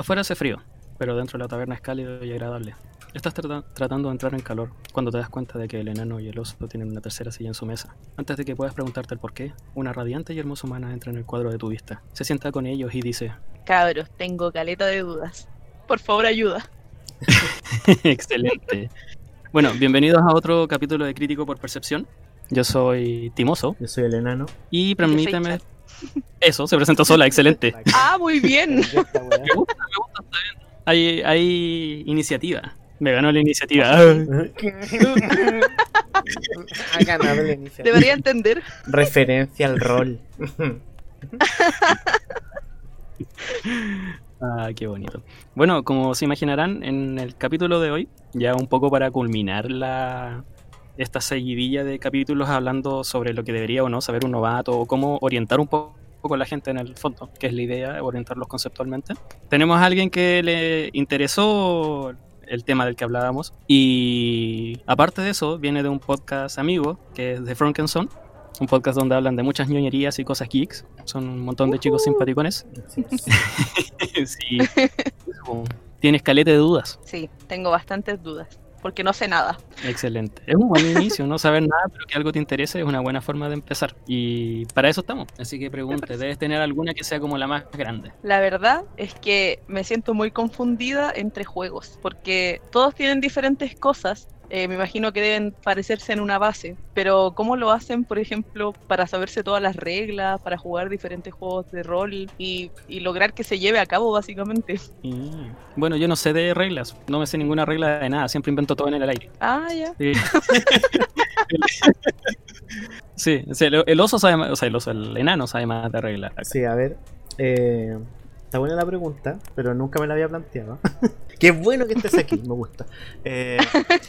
Afuera hace frío, pero dentro de la taberna es cálido y agradable. Estás trata- tratando de entrar en calor cuando te das cuenta de que el enano y el oso tienen una tercera silla en su mesa. Antes de que puedas preguntarte el por qué, una radiante y hermosa humana entra en el cuadro de tu vista. Se sienta con ellos y dice: Cabros, tengo caleta de dudas. Por favor, ayuda. Excelente. Bueno, bienvenidos a otro capítulo de Crítico por Percepción. Yo soy Timoso Yo soy el enano. y permíteme. Eso, se presentó sola, excelente. Ah, muy bien. Me gusta, me gusta, está bien. Hay, hay iniciativa. Me ganó la iniciativa. ha ganado la iniciativa. Debería entender. Referencia al rol. Ah, qué bonito. Bueno, como se imaginarán, en el capítulo de hoy, ya un poco para culminar la esta seguidilla de capítulos hablando sobre lo que debería o no saber un novato o cómo orientar un poco a la gente en el fondo, que es la idea, orientarlos conceptualmente. Tenemos a alguien que le interesó el tema del que hablábamos y aparte de eso, viene de un podcast amigo que es de Frankenson, un podcast donde hablan de muchas ñoñerías y cosas geeks. Son un montón de chicos simpaticones. sí. Como, Tienes caleta de dudas. Sí, tengo bastantes dudas. Porque no sé nada. Excelente. Es un buen inicio, no saber nada, pero que algo te interese es una buena forma de empezar. Y para eso estamos. Así que pregunte, debes tener alguna que sea como la más grande. La verdad es que me siento muy confundida entre juegos. Porque todos tienen diferentes cosas. Eh, me imagino que deben parecerse en una base. Pero ¿cómo lo hacen, por ejemplo, para saberse todas las reglas, para jugar diferentes juegos de rol y, y lograr que se lleve a cabo, básicamente? Bueno, yo no sé de reglas, no me sé ninguna regla de nada, siempre invento todo en el aire. Ah, ya. Sí, sí, sí, el, el oso sabe más, o sea, el oso, el enano sabe más de reglas. Sí, a ver. eh, está buena la pregunta, pero nunca me la había planteado. Qué bueno que estés aquí, me gusta. Eh,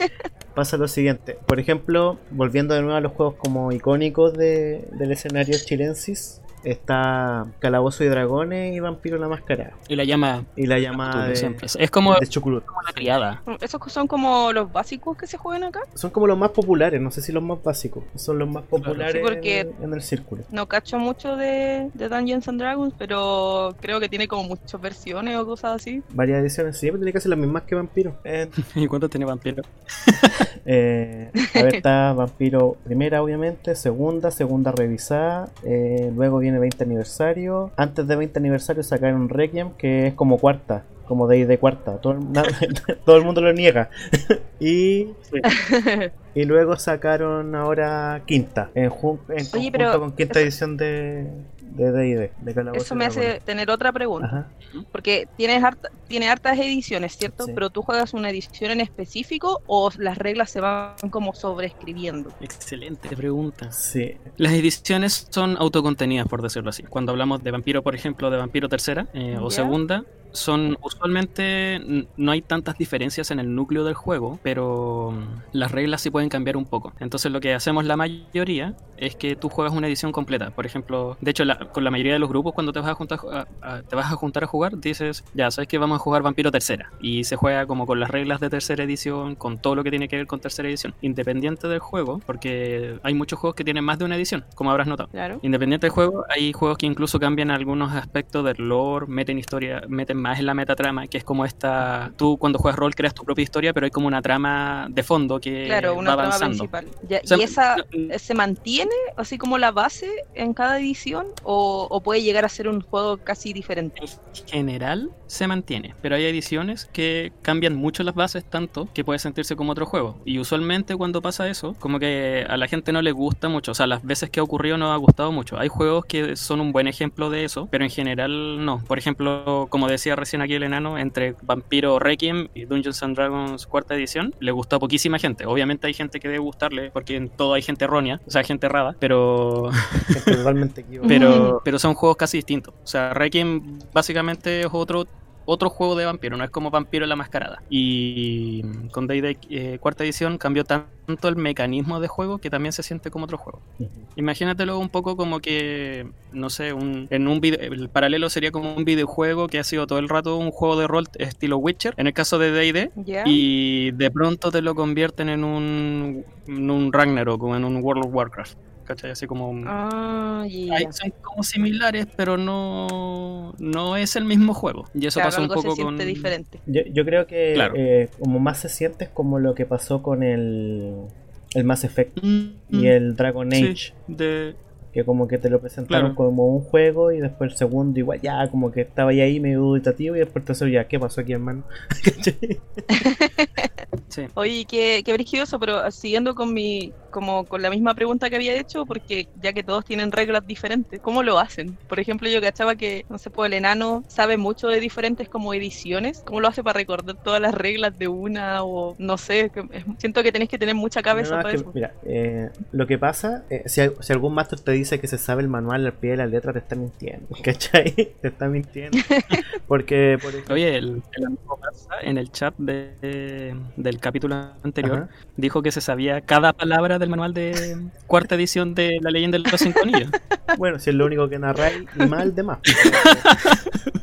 pasa lo siguiente. Por ejemplo, volviendo de nuevo a los juegos como icónicos de- del escenario chilensis, está Calabozo y Dragones y Vampiro la Máscara. Y la llama Y la Cthulhu de, siempre. Es como de Chuculut. la criada. Esos son como los básicos que se juegan acá. Son como los más populares, no sé si los más básicos. Son los más populares Sí, porque- en, el, en el círculo. No cacho mucho de, de Dungeons and Dragons, pero creo que tiene como muchas versiones o cosas así. Varias ediciones, sí, pero tiene que ser las mismas que Vampiro. Eh, ¿Y cuánto tiene vampiro? Eh, a ver, está Vampiro primera, obviamente, segunda, segunda revisada, eh, luego viene 20 aniversario. Antes de 20 aniversario sacaron Requiem, que es como cuarta, como de, de cuarta. Todo, el- na- todo el mundo lo niega. y, y luego sacaron ahora quinta, en, jun- en conjunto pero con quinta edición de de D&D, de Calabozos Eso me hace tener otra pregunta. Ajá. Porque tienes harta- tiene hartas ediciones, ¿cierto? Sí. Pero tú juegas una edición en específico o las reglas se van como sobreescribiendo. Excelente pregunta. Sí, Las ediciones son autocontenidas, por decirlo así. Cuando hablamos de vampiro, por ejemplo, de vampiro tercera eh, o segunda, son usualmente no hay tantas diferencias en el núcleo del juego, pero mm, las reglas sí pueden cambiar un poco. Entonces lo que hacemos la mayoría es que tú juegas una edición completa. Por ejemplo, de hecho, la- con la mayoría de los grupos cuando te vas a juntar a, a- te vas a juntar a jugar, dices, ya sabes que vamos a jugar vampiro tercera y se juega como con las reglas de tercera edición, con todo lo que tiene que ver con tercera edición, independiente del juego, porque hay muchos juegos que tienen más de una edición, como habrás notado. Claro. Independiente del juego, hay juegos que incluso cambian algunos aspectos del lore, meten historia, meten más en la metatrama, que es como esta, tú cuando juegas rol creas tu propia historia, pero hay como una trama de fondo que Claro, una va trama avanzando. principal. Ya, O sea, ¿Y esa no- se mantiene así como la base en cada edición o, o puede llegar a ser un juego casi diferente? En general se mantiene, pero hay ediciones que cambian mucho las bases tanto que puede sentirse como otro juego. Y usualmente cuando pasa eso, como que a la gente no le gusta mucho, o sea, las veces que ha ocurrido no ha gustado mucho. Hay juegos que son un buen ejemplo de eso, pero en general no. Por ejemplo, como decía recién aquí el enano, entre Vampiro Requiem y Dungeons and Dragons cuarta edición, le gustó a poquísima gente. Obviamente hay gente que debe gustarle, porque en todo hay gente errónea, o sea, gente errada, pero gente totalmente equivocada. pero, pero son juegos casi distintos. O sea, Requiem básicamente es otro otro juego de vampiro, no es como Vampiro la Mascarada. Y con D&D eh, cuarta edición cambió tanto el mecanismo de juego que también se siente como otro juego. Imagínatelo un poco como que, no sé, un, en un vide- el paralelo sería como un videojuego que ha sido todo el rato un juego de rol estilo Witcher, en el caso de D&D, ¿Ya? y de pronto te lo convierten en un, en un Ragnarok o en un World of Warcraft. ¿Cachai? Así como... Ah, ya. Ay, son como similares, pero no, no es el mismo juego. Y eso Claro, pasó un algo poco se con... siente diferente. Yo, yo creo que Claro. eh, como más se siente es como lo que pasó con el, el Mass Effect Mm, y el Dragon sí. Age. de... Que como que te lo presentaron Claro. como un juego y después el segundo igual ya como que estaba ahí, ahí medio duditativo y después el tercero ya, ¿qué pasó aquí hermano? Sí. Oye, qué, qué brilloso, pero siguiendo con mi, como con la misma pregunta que había hecho, porque ya que todos tienen reglas diferentes, ¿cómo lo hacen? Por ejemplo, yo cachaba que, no sé, pues el enano sabe mucho de diferentes como ediciones, ¿cómo lo hace para recordar todas las reglas de una o no sé? que- es- siento que tenés que tener mucha cabeza No, es para que, eso. Mira, eh, lo que pasa, eh, si, si algún máster te dice que se sabe el manual al pie de la letra, te está mintiendo. ¿Cachai? Te está mintiendo. Porque, por ejemplo, Oye, el, el amigo Barça en el chat de- del capítulo anterior Ajá. dijo que se sabía cada palabra del manual de cuarta edición de La leyenda de los cinco anillos. bueno, si es lo único que narráis, y mal de más.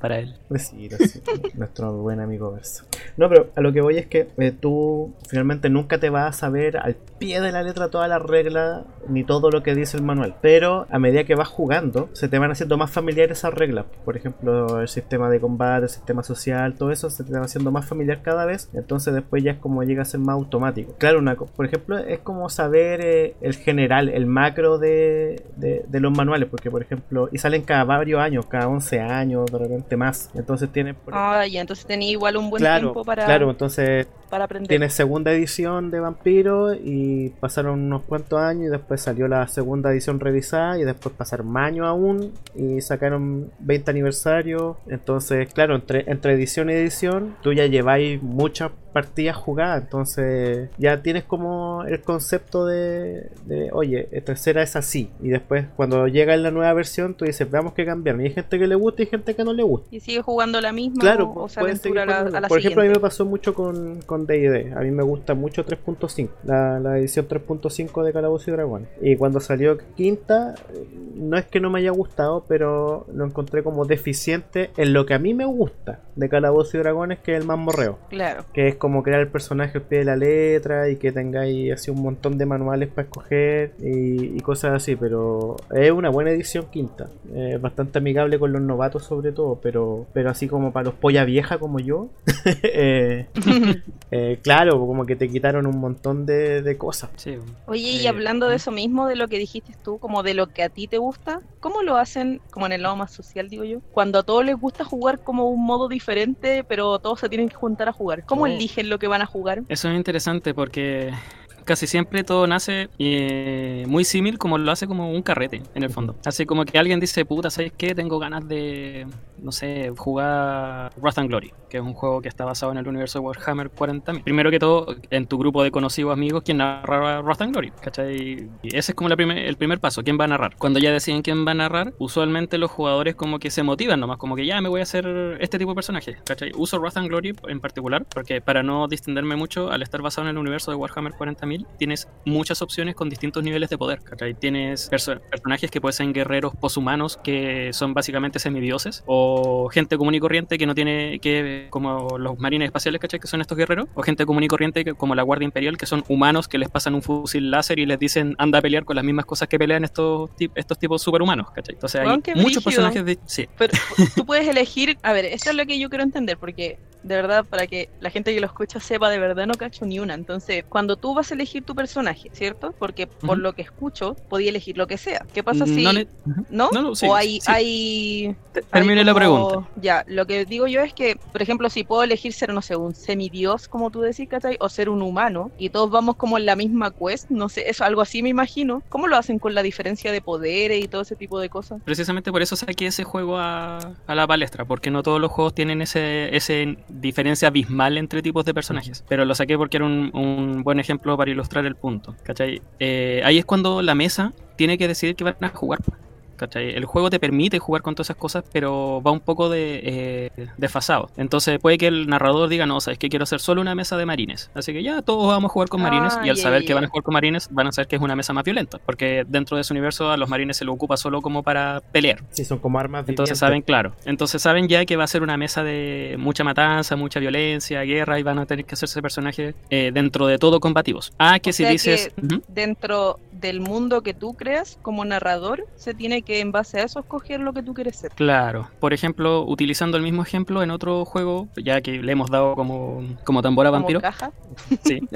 Para él. Besito, sí, nuestro buen amigo Verso. No, pero a lo que voy es que eh, tú finalmente nunca te vas a saber al pie de la letra todas las reglas ni todo lo que dice el manual. Pero a medida que vas jugando, se te van haciendo más familiares esas reglas. Por ejemplo, el sistema de combate, el sistema social, todo eso se te va haciendo más familiar cada vez. Entonces después ya es como llega a ser más automático. Claro, una, por ejemplo, es como saber eh, el general, el macro de, de- de los manuales. Porque, por ejemplo, y salen cada varios años, cada 11 años, de repente más. Entonces tienes... Ah, ya, entonces tenía igual un buen claro, tiempo para, claro, entonces para aprender. tienes segunda edición de Vampiro y pasaron unos cuantos años y después salió la segunda edición revisada y después pasaron años aún y sacaron 20 aniversario. Entonces, claro, entre, entre edición y edición tú ya lleváis muchas partidas jugadas, entonces ya tienes como el concepto de, de, oye, tercera es así y después cuando llega en la nueva versión tú dices, veamos que cambiar. Y hay gente que le gusta y gente que no le gusta. Y sigue jugando la misma Claro, o, o se pueden seguir aventura a la, jugando. a la Por ejemplo, a mí me pasó mucho con con D&D. A mí me gusta mucho 3.5, la, la edición 3.5 de Calabozos y Dragones. Y cuando salió quinta, eh, no es que no me haya gustado, pero lo encontré como deficiente en lo que a mí me gusta de Calabozos y Dragones, que es el mazmorreo. Claro. Que es como crear el personaje al pie de la letra y que tengáis así un montón de manuales para escoger y, y cosas así. Pero es una buena edición quinta. Es bastante amigable con los novatos sobre todo. Pero, pero así como para los polla vieja como yo. eh, eh, claro, como que te quitaron un montón de, de cosas. Sí. Oye, y Eh, hablando de ¿mm? eso mismo, de lo que dijiste tú, como de lo que a ti te gusta, ¿cómo lo hacen, como en el lado más social, digo yo? Cuando a todos les gusta jugar como un modo diferente, pero todos se tienen que juntar a jugar. ¿Cómo Oh. Eligen lo que van a jugar? Eso es interesante porque casi siempre todo nace eh, muy símil como lo hace como un carrete, en el fondo. Así como que alguien dice, puta, ¿sabes qué? Tengo ganas de, no sé, jugar Wrath and Glory, que es un juego que está basado en el universo de Warhammer 40.000. Primero que todo, en tu grupo de conocidos amigos, ¿quién narra Wrath and Glory? ¿Cachai? Y ese es como la primer- el primer paso, ¿quién va a narrar? Cuando ya deciden quién va a narrar, usualmente los jugadores como que se motivan nomás, como que ya me voy a hacer este tipo de personaje, ¿cachai? Uso Wrath and Glory en particular, porque para no distenderme mucho, al estar basado en el universo de Warhammer 40.000, tienes muchas opciones con distintos niveles de poder, ¿cachai? Tienes perso- personajes que pueden ser guerreros poshumanos, que son básicamente semidioses, o gente común y corriente que no tiene, que como los marines espaciales, ¿cachai? Que son estos guerreros, o gente común y corriente que- como la Guardia Imperial, que son humanos que les pasan un fusil láser y les dicen anda a pelear con las mismas cosas que pelean estos, estos tipos superhumanos, ¿cachai? Entonces hay muchos brígido. personajes de... Sí, Pero tú puedes elegir, a ver, esto es lo que yo quiero entender, porque de verdad, para que la gente que lo escucha sepa, de verdad no cacho ni una. Entonces, cuando tú vas a elegir tu personaje, ¿cierto? Porque por Ujú. lo que escucho, podía elegir lo que sea. ¿Qué pasa si No ne- Ujú. no? No, no, sí, o hay, sí. hay Te- hay Termine la como- pregunta. Ya, lo que digo yo es que, por ejemplo, si puedo elegir ser, no sé, un semidios, como tú decís, ¿cachai? O ser un humano, y todos vamos como en la misma quest, no sé, eso algo así me imagino. ¿Cómo lo hacen con la diferencia de poderes y todo ese tipo de cosas? Precisamente por eso saqué ese juego a, a la palestra, porque no todos los juegos tienen ese, ese diferencia abismal entre tipos de personajes. Pero lo saqué porque era un, un buen ejemplo para ilustrar el punto. ¿cachai? Eh, ahí es cuando la mesa tiene que decidir que van a jugar. ¿Cachai? El juego te permite jugar con todas esas cosas, pero va un poco de eh, desfasado. Entonces puede que el narrador diga, no, sabes que quiero hacer solo una mesa de marines. Así que ya todos vamos a jugar con marines Ah, y al ya, saber que van a jugar con marines, van a saber que es una mesa más violenta. Porque dentro de ese universo a los marines se lo ocupa solo como para pelear. Sí, son como armas Entonces vivientes. saben, claro, entonces saben ya que va a ser una mesa de mucha matanza, mucha violencia, guerra y van a tener que hacerse personajes eh, dentro de todo combativos. Ah, que O si sea dices... que dentro del mundo que tú creas como narrador, se tiene que en base a eso escoger lo que tú quieres ser. Claro. Por ejemplo, utilizando el mismo ejemplo en otro juego, ya que le hemos dado como, como tambor a Como vampiro. caja. Sí.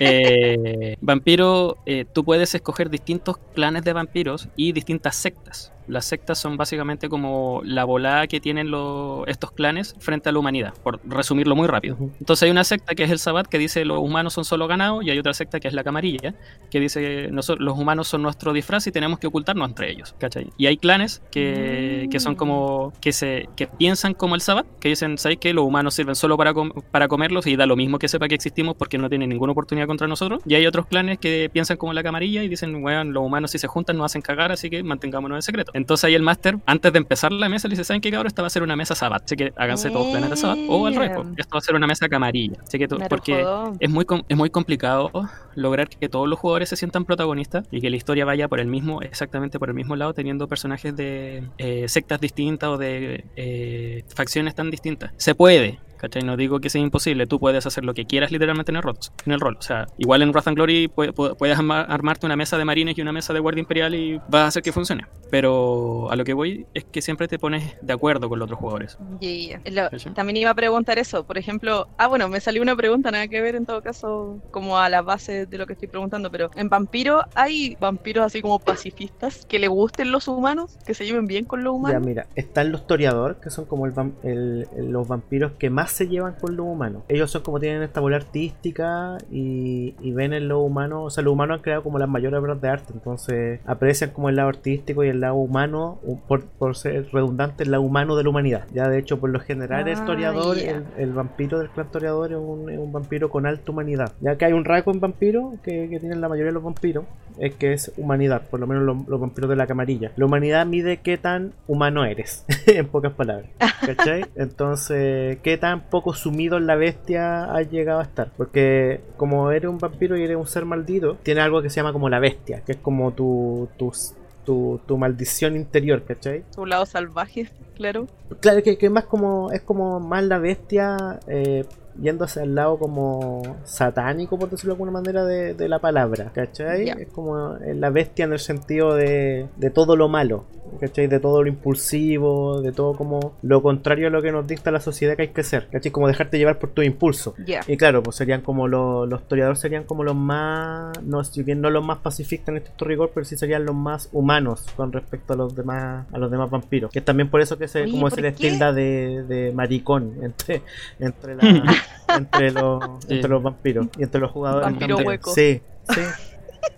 Eh, vampiro, eh, tú puedes escoger distintos clanes de vampiros y distintas sectas. Las sectas son básicamente como la volada que tienen los- estos clanes frente a la humanidad, por resumirlo muy rápido. Entonces hay una secta que es el Sabbat que dice los humanos son solo ganado y hay otra secta que es la camarilla que dice noso- los humanos son nuestro disfraz y tenemos que ocultarnos entre ellos. ¿cachai? Y hay clanes que, que son como que se que piensan como el Sabbat, que dicen, ¿sabes qué? Los humanos sirven solo para, com- para comerlos y da lo mismo que sepa que existimos porque no tienen ninguna oportunidad contra nosotros. Y hay otros clanes que piensan como la camarilla y dicen, bueno, los humanos si se juntan nos hacen cagar, así que mantengámonos en secreto. Entonces ahí el máster, antes de empezar la mesa, le dice, ¿saben qué cabrón? Esta va a ser una mesa Sabbat, así que háganse todos planes de Sabbat. O al revés, esto va a ser una mesa camarilla. Así que porque es muy, es muy complicado lograr que todos los jugadores se sientan protagonistas y que la historia vaya por el mismo, exactamente por el mismo lado, teniendo personajes de eh, sectas distintas o de eh, facciones tan distintas. Se puede. ¿Cachai? No digo que sea imposible, tú puedes hacer lo que quieras literalmente en el, rol, en el rol. O sea, igual en Wrath and Glory pu- pu- puedes armar- armarte una mesa de marines y una mesa de guardia imperial y vas a hacer que funcione. Pero a lo que voy es que siempre te pones de acuerdo con los otros jugadores. Ya, ya. También iba a preguntar eso, por ejemplo, ah bueno, me salió una pregunta, nada que ver en todo caso, como a la base de lo que estoy preguntando, pero en Vampiro hay vampiros así como pacifistas, que le gusten los humanos, que se lleven bien con los Ya, humanos. mira, están los toreador, que son como el- el- los vampiros que más se llevan con los humanos. Ellos son como tienen esta bola artística y, y ven en lo humano, o sea, los humanos han creado como las mayores obras de arte, entonces aprecian como el lado artístico y el lado humano, por, por ser redundante, el lado humano de la humanidad. Ya de hecho, por lo general, el Ah, toreador, el vampiro del clan toreador es un, es un vampiro con alta humanidad. Ya que hay un rasgo en vampiro que, que tienen la mayoría de los vampiros, es que es humanidad, por lo menos los, los vampiros de la camarilla. La humanidad mide qué tan humano eres, en pocas palabras. ¿Cachai? Entonces, qué tan poco sumido en la bestia has llegado a estar. Porque como eres un vampiro y eres un ser maldito, tiene algo que se llama como la bestia, que es como tu, tu, tu, tu maldición interior, ¿cachai? Su lado salvaje, claro. Claro que, que más como es como más la bestia eh, yendo hacia el lado como satánico, por decirlo de alguna manera, de, de la palabra, ¿cachai? Ya. Es como la bestia en el sentido de, de todo lo malo, ¿cachai? De todo lo impulsivo, de todo como lo contrario a lo que nos dicta la sociedad que hay que ser, ¿cachai? Como dejarte llevar por tu impulso. Y claro, pues serían como los, los toreadores serían como los más, no, si bien no los más pacifistas en este rigor, pero sí serían los más humanos con respecto a los demás, a los demás vampiros. Que es también por eso que se, Oye, como ¿por se les tilda de, de maricón entre, entre, la- entre, los, Sí. entre los vampiros y entre los jugadores. Vampiro también. hueco. Sí, sí,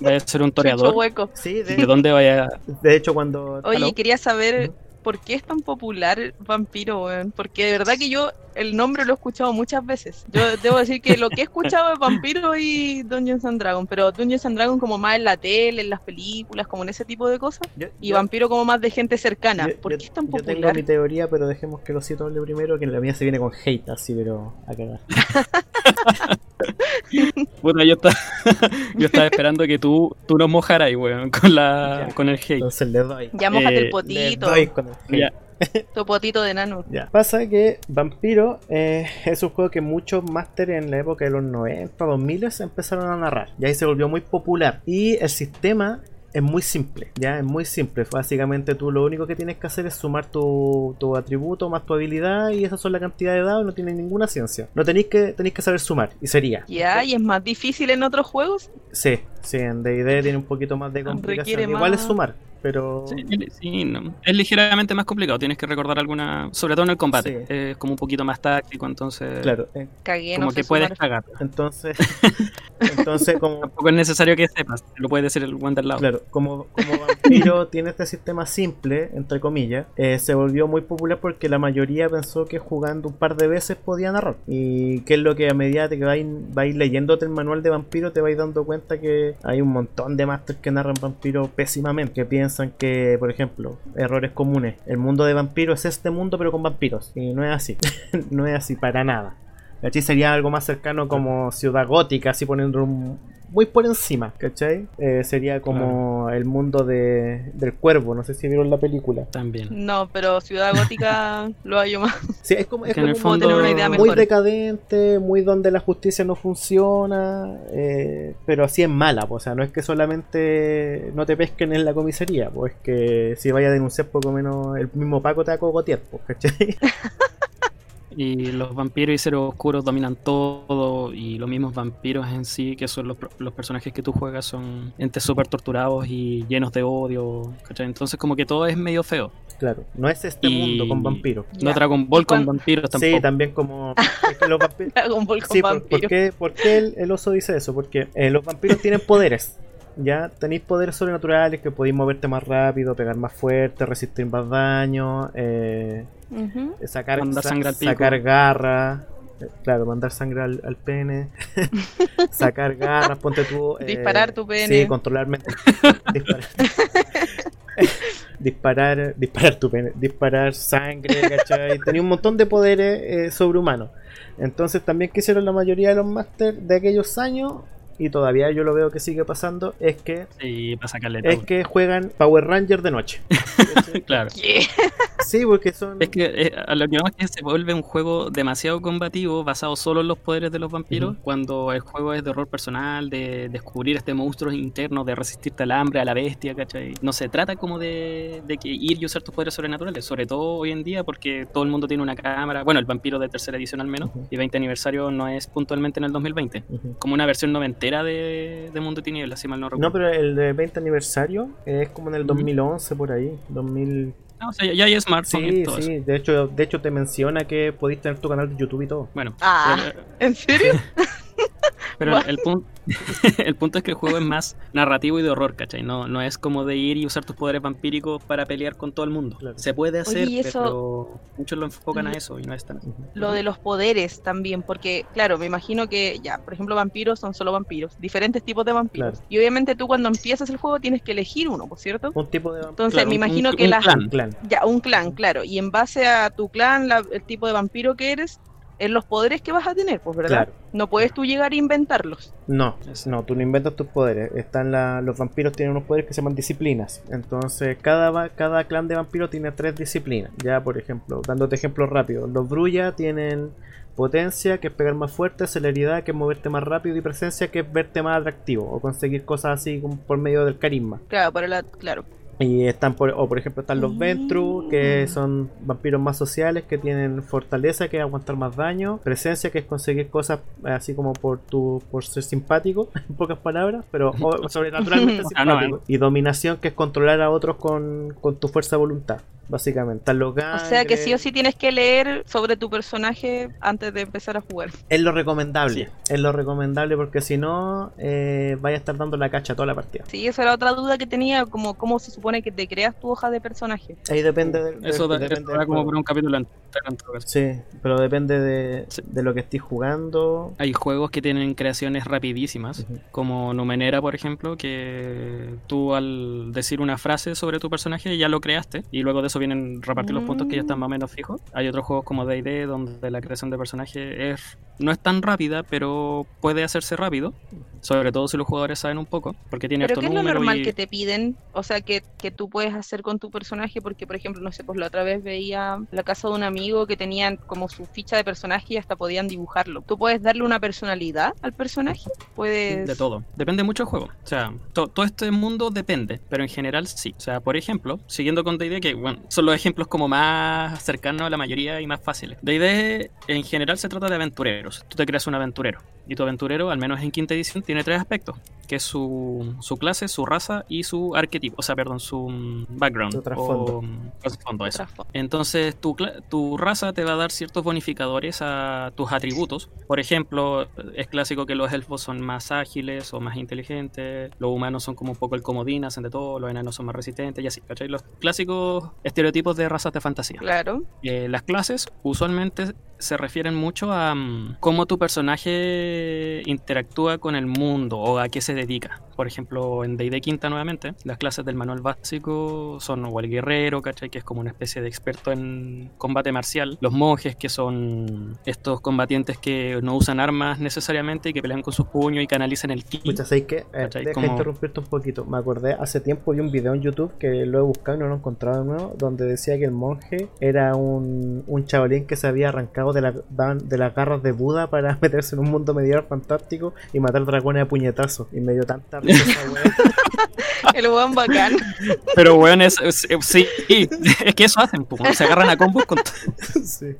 Vaya a ser un Chucho toreador. hueco. sí. ¿De De, dónde vaya? de hecho, cuando. Oye, Hello. quería saber Ujú. Por qué es tan popular Vampiro, weón. Porque de verdad que yo el nombre lo he escuchado muchas veces. Yo debo decir que lo que he escuchado es Vampiro y Dungeons and Dragons, pero Dungeons and Dragons como más en la tele, en las películas, como en ese tipo de cosas. yo- Y yo- Vampiro como más de gente cercana. yo- ¿Por qué es tan yo tengo popular? mi teoría, pero dejemos que lo cito hable primero, que la mía se viene con hate, así, pero a cagar. Puta, yo estaba, yo estaba esperando que tú, tú nos mojaras, weón, con, la, Ya. con el hate. Entonces le doy. Ya mojate Eh, el Le potito, doy con el hate. Ya. tu potito de nano. Ya. Pasa que Vampiro eh, es un juego que muchos másteres en la época de los 90, 2000 empezaron a narrar. Y ahí se volvió muy popular. Y el sistema es muy simple, ya es muy simple. Básicamente tú lo único que tienes que hacer es sumar tu, tu atributo más tu habilidad y esas son la cantidad de dados no tiene ninguna ciencia. No tenéis que, tenéis que saber sumar y sería. Ya, y es más difícil en otros juegos. Sí, sí, en D&D tiene un poquito más de complicación. Igual es sumar, pero... Sí, sí, no. Es ligeramente más complicado. Tienes que recordar alguna. Sobre todo en el combate. Sí. Es como un poquito más táctico, entonces. Claro, eh, Cagué, Como no que puedes sumar. cagar. entonces... entonces como... Tampoco es necesario que sepas. Lo puede decir el buen del lado. Claro, como, como Vampiro tiene este sistema simple, entre comillas, eh, se volvió muy popular porque la mayoría pensó que jugando un par de veces podía narrar. Y que es lo que a medida que vais, vais leyéndote el manual de Vampiro te vais dando cuenta que hay un montón de masters que narran Vampiro pésimamente, que piensan que, por ejemplo, errores comunes, el mundo de Vampiro es este mundo pero con vampiros. Y no es así, no es así para nada. ¿Cachai? Sería algo más cercano como Ciudad Gótica, así poniendo un, muy por encima, ¿cachai? Eh, sería como el mundo de, del cuervo, no sé si vieron la película. También. No, pero Ciudad Gótica lo hallo más. Sí, es como, es Que en el como fondo- tener una idea muy mejor. decadente, muy donde la justicia no funciona, eh, pero así es mala, po, o sea, no es que solamente no te pesquen en la comisaría, pues es que si vaya a denunciar poco menos el mismo Paco te va a cogotear, ¿cachai? Y los vampiros y seres oscuros dominan todo. Y los mismos vampiros en sí, que son los, pro- los personajes que tú juegas, son entes súper torturados y llenos de odio. ¿cachai? Entonces, como que todo es medio feo. Claro, no es este Y- mundo con vampiros. No Ya. Dragon Ball ¿Y con vampiros tampoco. Sí, también como es que los vampiros Dragon Ball con Sí, por, ¿por vampiros. qué, por qué el, el oso dice eso? Porque eh, los vampiros tienen poderes. Ya tenéis poderes sobrenaturales que podéis moverte más rápido, pegar más fuerte, resistir más daño, eh, sacar, Mandar sa- sangre al pico. sacar garras. eh, Claro, mandar sangre al, al pene, sacar garras, ponte tú. eh, Disparar tu pene. Sí, controlar mente. disparar. disparar, disparar tu pene, disparar sangre, ¿cachai? Tenía un montón de poderes eh, sobrehumanos. Entonces también que hicieron la mayoría de los masters de aquellos años, y todavía yo lo veo que sigue pasando, es que Sí, para sacarle es todo. que juegan Power Ranger de noche. Claro. Sí, porque son... Es que eh, a lo que vamos es que se vuelve un juego demasiado combativo, basado solo en los poderes de los vampiros, cuando el juego es de horror personal, de descubrir este monstruo interno, de resistirte al hambre, a la bestia, ¿cachai? No se trata como de, de que ir y usar tus poderes sobrenaturales, sobre todo hoy en día, porque todo el mundo tiene una cámara, bueno, el vampiro de tercera edición al menos, y 20 aniversario no es puntualmente en el 2020, Ujú. como una versión noventera de, de Mundo de Tinieblas, si mal no recuerdo. No, pero el de 20 aniversario es como en el Ujú. 2011 por ahí, 2000... Ah, o sea, ya hay smartphone y Sí, todo eso. sí, de hecho, de hecho te menciona que podéis tener tu canal de YouTube y todo. Bueno, Ah, pero- ¿en serio? Pero el, punto el punto es que el juego es más narrativo y de horror, ¿cachai? No, no es como de ir y usar tus poderes vampíricos para pelear con todo el mundo. Claro. Se puede hacer, ¿y eso- pero muchos lo enfocan a eso y no es tan así. Lo de los poderes también, porque claro, me imagino que ya, por ejemplo, vampiros son solo vampiros, diferentes tipos de vampiros. Claro. Y obviamente tú cuando empiezas el juego tienes que elegir uno, ¿por cierto? Un tipo de vampiro. Entonces Claro, me un- imagino un- que un las clan. Un clan. ya un clan, claro, y en base a tu clan, la- el tipo de vampiro que eres, es los poderes que vas a tener, pues, ¿verdad? Claro. No puedes tú llegar a inventarlos. No, no, tú no inventas tus poderes. Están la, los vampiros tienen unos poderes que se llaman disciplinas. Entonces, cada, cada clan de vampiros tiene tres disciplinas. Ya, por ejemplo, dándote ejemplos rápidos. Los Brulla tienen potencia, que es pegar más fuerte, celeridad, que es moverte más rápido, y presencia, que es verte más atractivo, o conseguir cosas así por medio del carisma. Claro, por el, claro. Y están por, o por ejemplo están los Mm. Ventru, que son vampiros más sociales, que tienen fortaleza, que es aguantar más daño, presencia, que es conseguir cosas eh, así como por tu por ser simpático, en pocas palabras, pero o- sobrenaturalmente Ah, no, simpático. Y dominación, que es controlar a otros con, con tu fuerza de voluntad, básicamente. Están los O sea que sí o gangres. sí tienes que leer sobre tu personaje antes de empezar a jugar. Es lo recomendable, Sí. es lo recomendable porque si no, eh, vaya a estar dando la cacha toda la partida. Sí, esa era otra duda que tenía, como cómo se supone que te creas tu hoja de personaje. Ahí depende de, de- Eso da, depende eso del da como por un capítulo caso. Sí, pero depende de, Sí. de lo que estés jugando. Hay juegos que tienen creaciones rapidísimas, como Numenera, por ejemplo, que tú al decir una frase sobre tu personaje ya lo creaste y luego de eso vienen repartir los puntos que ya están más o menos fijos. Hay otros juegos como D&D donde la creación de personaje es no es tan rápida, pero puede hacerse rápido, sobre todo si los jugadores saben un poco, porque tiene Pero ¿qué es lo normal y- que te piden? O sea, que, que tú puedes hacer con tu personaje, porque por ejemplo, no sé, pues la otra vez veía la casa de un amigo que tenían como su ficha de personaje y hasta podían dibujarlo. ¿Tú puedes darle una personalidad al personaje? Puedes... De todo. Depende mucho del juego. O sea, to- todo este mundo depende, pero en general sí. O sea, por ejemplo, siguiendo con D&D, que bueno, son los ejemplos como más cercanos a la mayoría y más fáciles. D&D en general se trata de aventureros. Tú te creas un aventurero. Y tu aventurero, al menos en quinta edición, tiene tres aspectos. Que es su, su clase, su raza y su arquetipo. O sea, perdón, su mm, background. Su trasfondo. o, trasfondo, eso. trasfondo. Entonces tu, cla- tu raza te va a dar ciertos bonificadores a tus atributos. Por ejemplo, es clásico que los elfos son más ágiles o más inteligentes, los humanos son como un poco el comodín, hacen de todo, los enanos son más resistentes y así, ¿cachai? Los clásicos estereotipos de razas de fantasía. Claro. Eh, las clases usualmente se refieren mucho a mm, cómo tu personaje interactúa con el mundo o a qué se dedica. Por ejemplo, en D&D Quinta nuevamente, las clases del manual básico son o el guerrero, ¿cachai? Que es como una especie de experto en combate marcial. Los monjes, que son estos combatientes que no usan armas necesariamente y que pelean con sus puños y canalizan el ki. Muchas ¿sabes qué? Eh, deja interrumpirte un poquito. Me acordé, hace tiempo vi un video en YouTube que lo he buscado y no lo he encontrado de nuevo, donde decía que el monje era un, un chavalín que se había arrancado de, la, de las garras de Buda para meterse en un mundo medieval fantástico y matar dragones a puñetazos. Y me dio tanta El weón bacán. Pero weón, es, sí, es que eso hacen, se agarran a combos con... sí.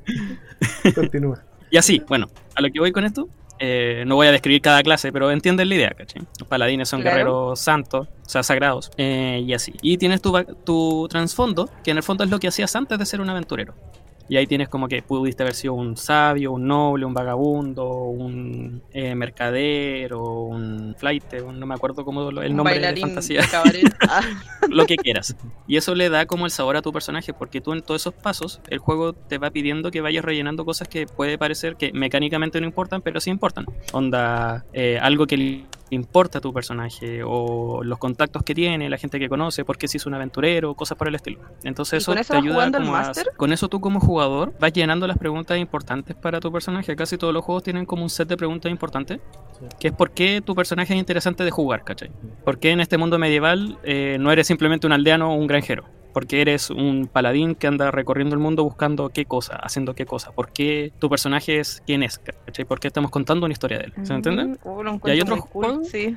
Continúa. Y así, bueno, a lo que voy con esto, eh, no voy a describir cada clase, pero entienden la idea, ¿cachai? Los paladines son guerreros santos, o sea, sagrados, eh, y así. Y tienes tu, tu trasfondo, que en el fondo es lo que hacías antes de ser un aventurero. Y ahí tienes como que pudiste haber sido un sabio, un noble, un vagabundo, un eh, mercader o un flight, no me acuerdo cómo el nombre de fantasía. Ah. lo que quieras. Y eso le da como el sabor a tu personaje, porque tú en todos esos pasos, el juego te va pidiendo que vayas rellenando cosas que puede parecer que mecánicamente no importan, pero sí importan. Onda, eh, algo que importa tu personaje o los contactos que tiene, la gente que conoce, porque si es un aventurero, cosas por el estilo. Entonces eso, te ayuda como a, con eso tú como jugador vas llenando las preguntas importantes para tu personaje. Casi todos los juegos tienen como un set de preguntas importantes, que es por qué tu personaje es interesante de jugar, ¿cachai? ¿Por qué en este mundo medieval eh, no eres simplemente un aldeano o un granjero? Porque eres un paladín que anda recorriendo el mundo buscando qué cosa, haciendo qué cosa, por qué tu personaje es quién es, ¿cachai? ¿Por qué estamos contando una historia de él? ¿Se entiende? Oh, y hay otros juegos, sí.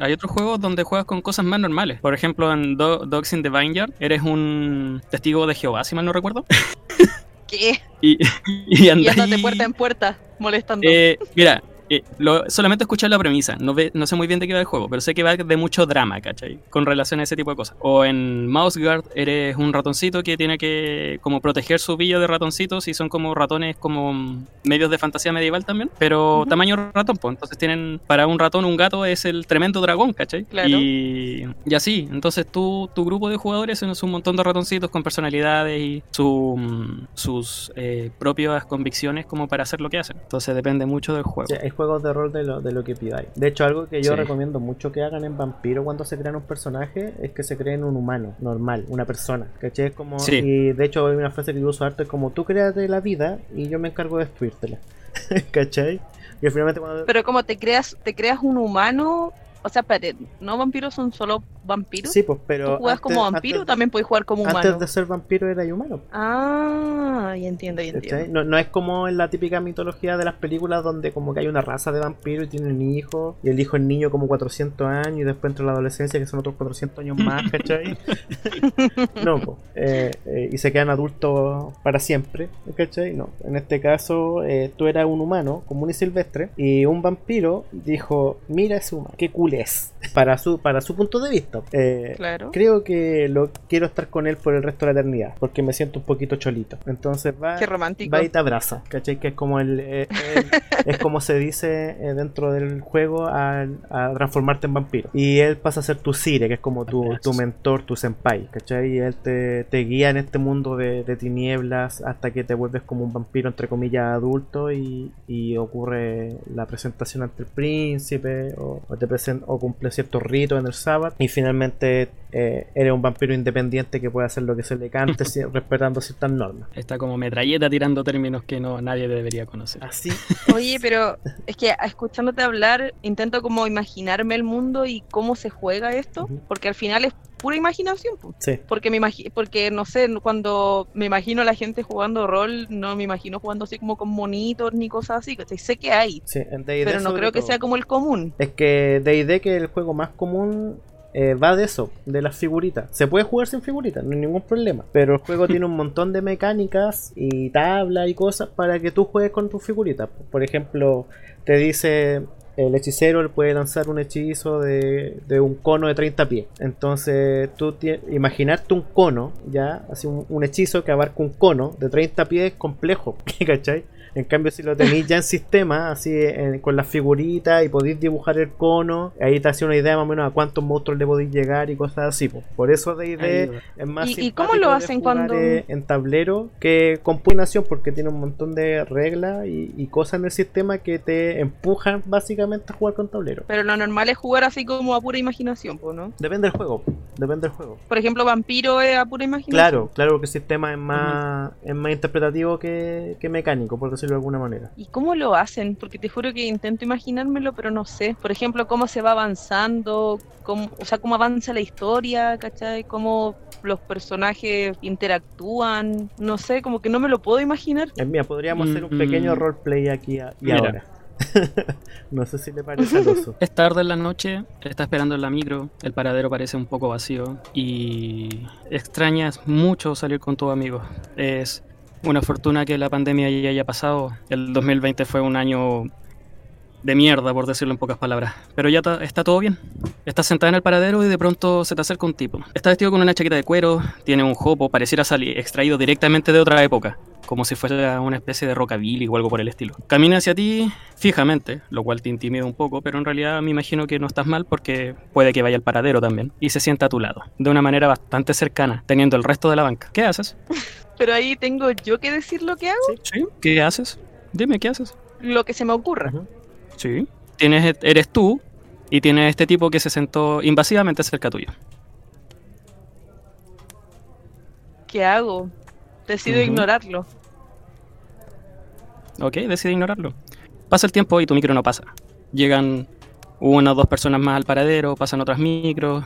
hay otros juegos donde juegas con cosas más normales. Por ejemplo, en Dogs in the Vineyard eres un testigo de Jehová, si mal no recuerdo. ¿Qué? Y, y, de puerta en puerta, molestando. Eh, mira, eh, lo, solamente escuché la premisa, no, ve, no sé muy bien de qué va el juego, pero sé que va de mucho drama, ¿cachai? Con relación a ese tipo de cosas. O en Mouse Guard eres un ratoncito que tiene que como proteger su villa de ratoncitos y son como ratones como medios de fantasía medieval también, pero tamaño ratón, pues entonces tienen para un ratón un gato es el tremendo dragón, ¿cachai? Claro. Y, y así, entonces tú, tu grupo de jugadores es un montón de ratoncitos con personalidades y su, sus eh, propias convicciones como para hacer lo que hacen. Entonces depende mucho del juego juegos de rol de lo, de lo que pidáis. De hecho, algo que yo recomiendo mucho que hagan en Vampiro cuando se crean un personaje es que se creen un humano normal, una persona. ¿Cachai? Es como, Y de hecho, hay una frase que yo uso harto: es como tú créate la vida y yo me encargo de destruírtela. ¿Cachai? Y finalmente cuando... Pero como te creas, te creas un humano o sea, pero no vampiros son solo vampiros. Sí, pues, pero. ¿Tú como vampiro o también puedes jugar como humano? Antes de ser vampiro era humano. Ah, ya entiendo, ya entiendo. No, es como en la típica mitología de las películas donde como que hay una raza de vampiro y tiene un hijo, y el hijo es niño como 400 años, y después entra la adolescencia que son otros 400 años más, ¿cachai? no, pues. y se quedan adultos para siempre, ¿cachai? No. En este caso, eh, tú eras un humano, común y silvestre, y un vampiro dijo: Mira ese humano, qué cool para su, para su punto de vista. Eh, claro. Creo que lo quiero estar con él por el resto de la eternidad, porque me siento un poquito cholito. Entonces va, Qué romántico. va y te abraza, ¿cachai? Que es como el, eh, es como se dice eh, dentro del juego a, transformarte en vampiro. Y él pasa a ser tu sire, que es como tu, tu mentor, tu senpai, ¿cachai? Y él te, te guía en este mundo de, de, tinieblas hasta que te vuelves como un vampiro, entre comillas, adulto y, y ocurre la presentación ante el príncipe o, o te presenta o cumple ciertos ritos en el sábado y finalmente eh, eres un vampiro independiente que puede hacer lo que se le cante respetando ciertas normas. Está como metralleta tirando términos que no nadie debería conocer. Así. Oye, pero es que escuchándote hablar intento como imaginarme el mundo y cómo se juega esto, porque al final es pura imaginación. Sí. Porque me porque no sé, cuando me imagino a la gente jugando rol, no me imagino jugando así como con monitor ni cosas así, sé que hay. pero no creo que sea como el común. Es que D&D que es el juego más común eh, va de eso, de las figuritas. Se puede jugar sin figuritas, no hay ningún problema. Pero el juego tiene un montón de mecánicas y tablas y cosas para que tú juegues con tus figuritas. Por ejemplo, te dice el hechicero puede lanzar un hechizo de, un cono de 30 pies. Entonces, tú imaginarte un cono, ya, así un, hechizo que abarca un cono de 30 pies complejo, ¿cachai? En cambio, si lo tenéis ya en sistema, así con las figuritas y podéis dibujar el cono, ahí te hace una idea más o menos a cuántos monstruos le podéis llegar y cosas así. Por eso de idea es más ¿Y, ¿y cómo lo hacen cuando en tablero que con porque tiene un montón de reglas y, cosas en el sistema que te empujan básicamente solamente jugar con tablero. Pero lo normal es jugar así como a pura imaginación, ¿no? Depende del juego, depende del juego. Por ejemplo, Vampiro es a pura imaginación. Claro, claro, porque el sistema es más, es más interpretativo que, que mecánico, por decirlo de alguna manera. ¿Y cómo lo hacen? Porque te juro que intento imaginármelo, pero no sé. Por ejemplo, cómo se va avanzando, cómo, o sea, cómo avanza la historia, ¿cachai? Cómo los personajes interactúan, no sé, como que no me lo puedo imaginar. Eh, mira, podríamos hacer un Mm, pequeño mm. roleplay aquí a- y Mira. ahora. no sé si le parece al oso. Es tarde en la noche, está esperando en la micro, el paradero parece un poco vacío y extrañas mucho salir con tus amigos. Es una fortuna que la pandemia ya haya pasado. El 2020 fue un año de mierda, por decirlo en pocas palabras. Pero ya está todo bien. Estás sentada en el paradero y de pronto se te acerca un tipo. Está vestido con una chaqueta de cuero, tiene un jopo, pareciera salir extraído directamente de otra época, como si fuera una especie de rockabilly o algo por el estilo. Camina hacia ti fijamente, lo cual te intimida un poco, pero en realidad me imagino que no estás mal porque puede que vaya al paradero también y se sienta a tu lado, de una manera bastante cercana, teniendo el resto de la banca. ¿Qué haces? Pero ahí tengo yo que decir lo que hago, ¿Sí? ¿Qué haces? Dime, ¿qué haces? lo que se me ocurra. Sí. Tienes, eres tú y tienes este tipo que se sentó invasivamente cerca tuyo. ¿Qué hago? Decido ignorarlo. Ok, decide ignorarlo. Pasa el tiempo y tu micro no pasa. Llegan una o dos personas más al paradero, pasan otras micros.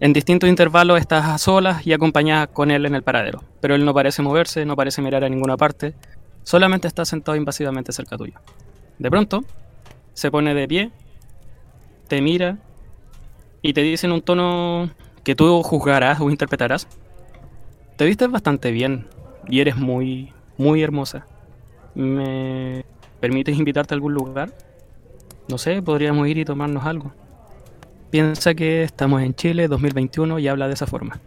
En distintos intervalos estás a solas y acompañadas con él en el paradero. Pero él no parece moverse, no parece mirar a ninguna parte. Solamente está sentado invasivamente cerca tuyo. De pronto, se pone de pie, te mira y te dice en un tono que tú juzgarás o interpretarás. Te vistes bastante bien y eres muy, muy hermosa. ¿Me permites invitarte a algún lugar? No sé, podríamos ir y tomarnos algo. Piensa que estamos en Chile 2021 y habla de esa forma.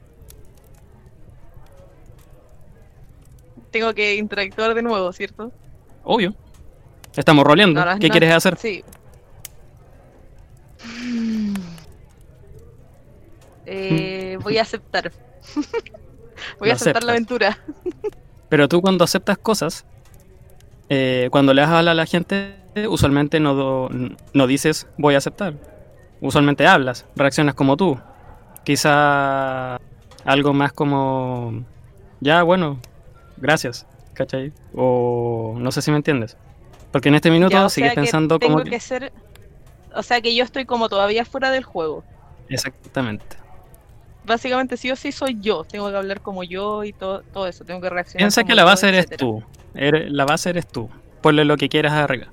Tengo que interactuar de nuevo, ¿cierto? Obvio. Estamos roleando. ¿Qué no- quieres hacer? Sí. Eh, voy a aceptar. voy a aceptar la aventura. Pero tú cuando aceptas cosas, eh, cuando le das a la gente, usualmente no, do- no dices voy a aceptar. Usualmente hablas, reaccionas como tú. Quizá algo más como, ya bueno, gracias, ¿cachai? O no sé si me entiendes. Porque en este minuto Ya, o sigues que pensando tengo como... que... ser. O sea que yo estoy como todavía fuera del juego. Exactamente. Básicamente, sí o sí soy yo. Tengo que hablar como yo y todo, todo eso. Tengo que reaccionar. Piensa como que la yo, base eres etcétera. tú. Eres- la base eres tú. Ponle lo que quieras arriba.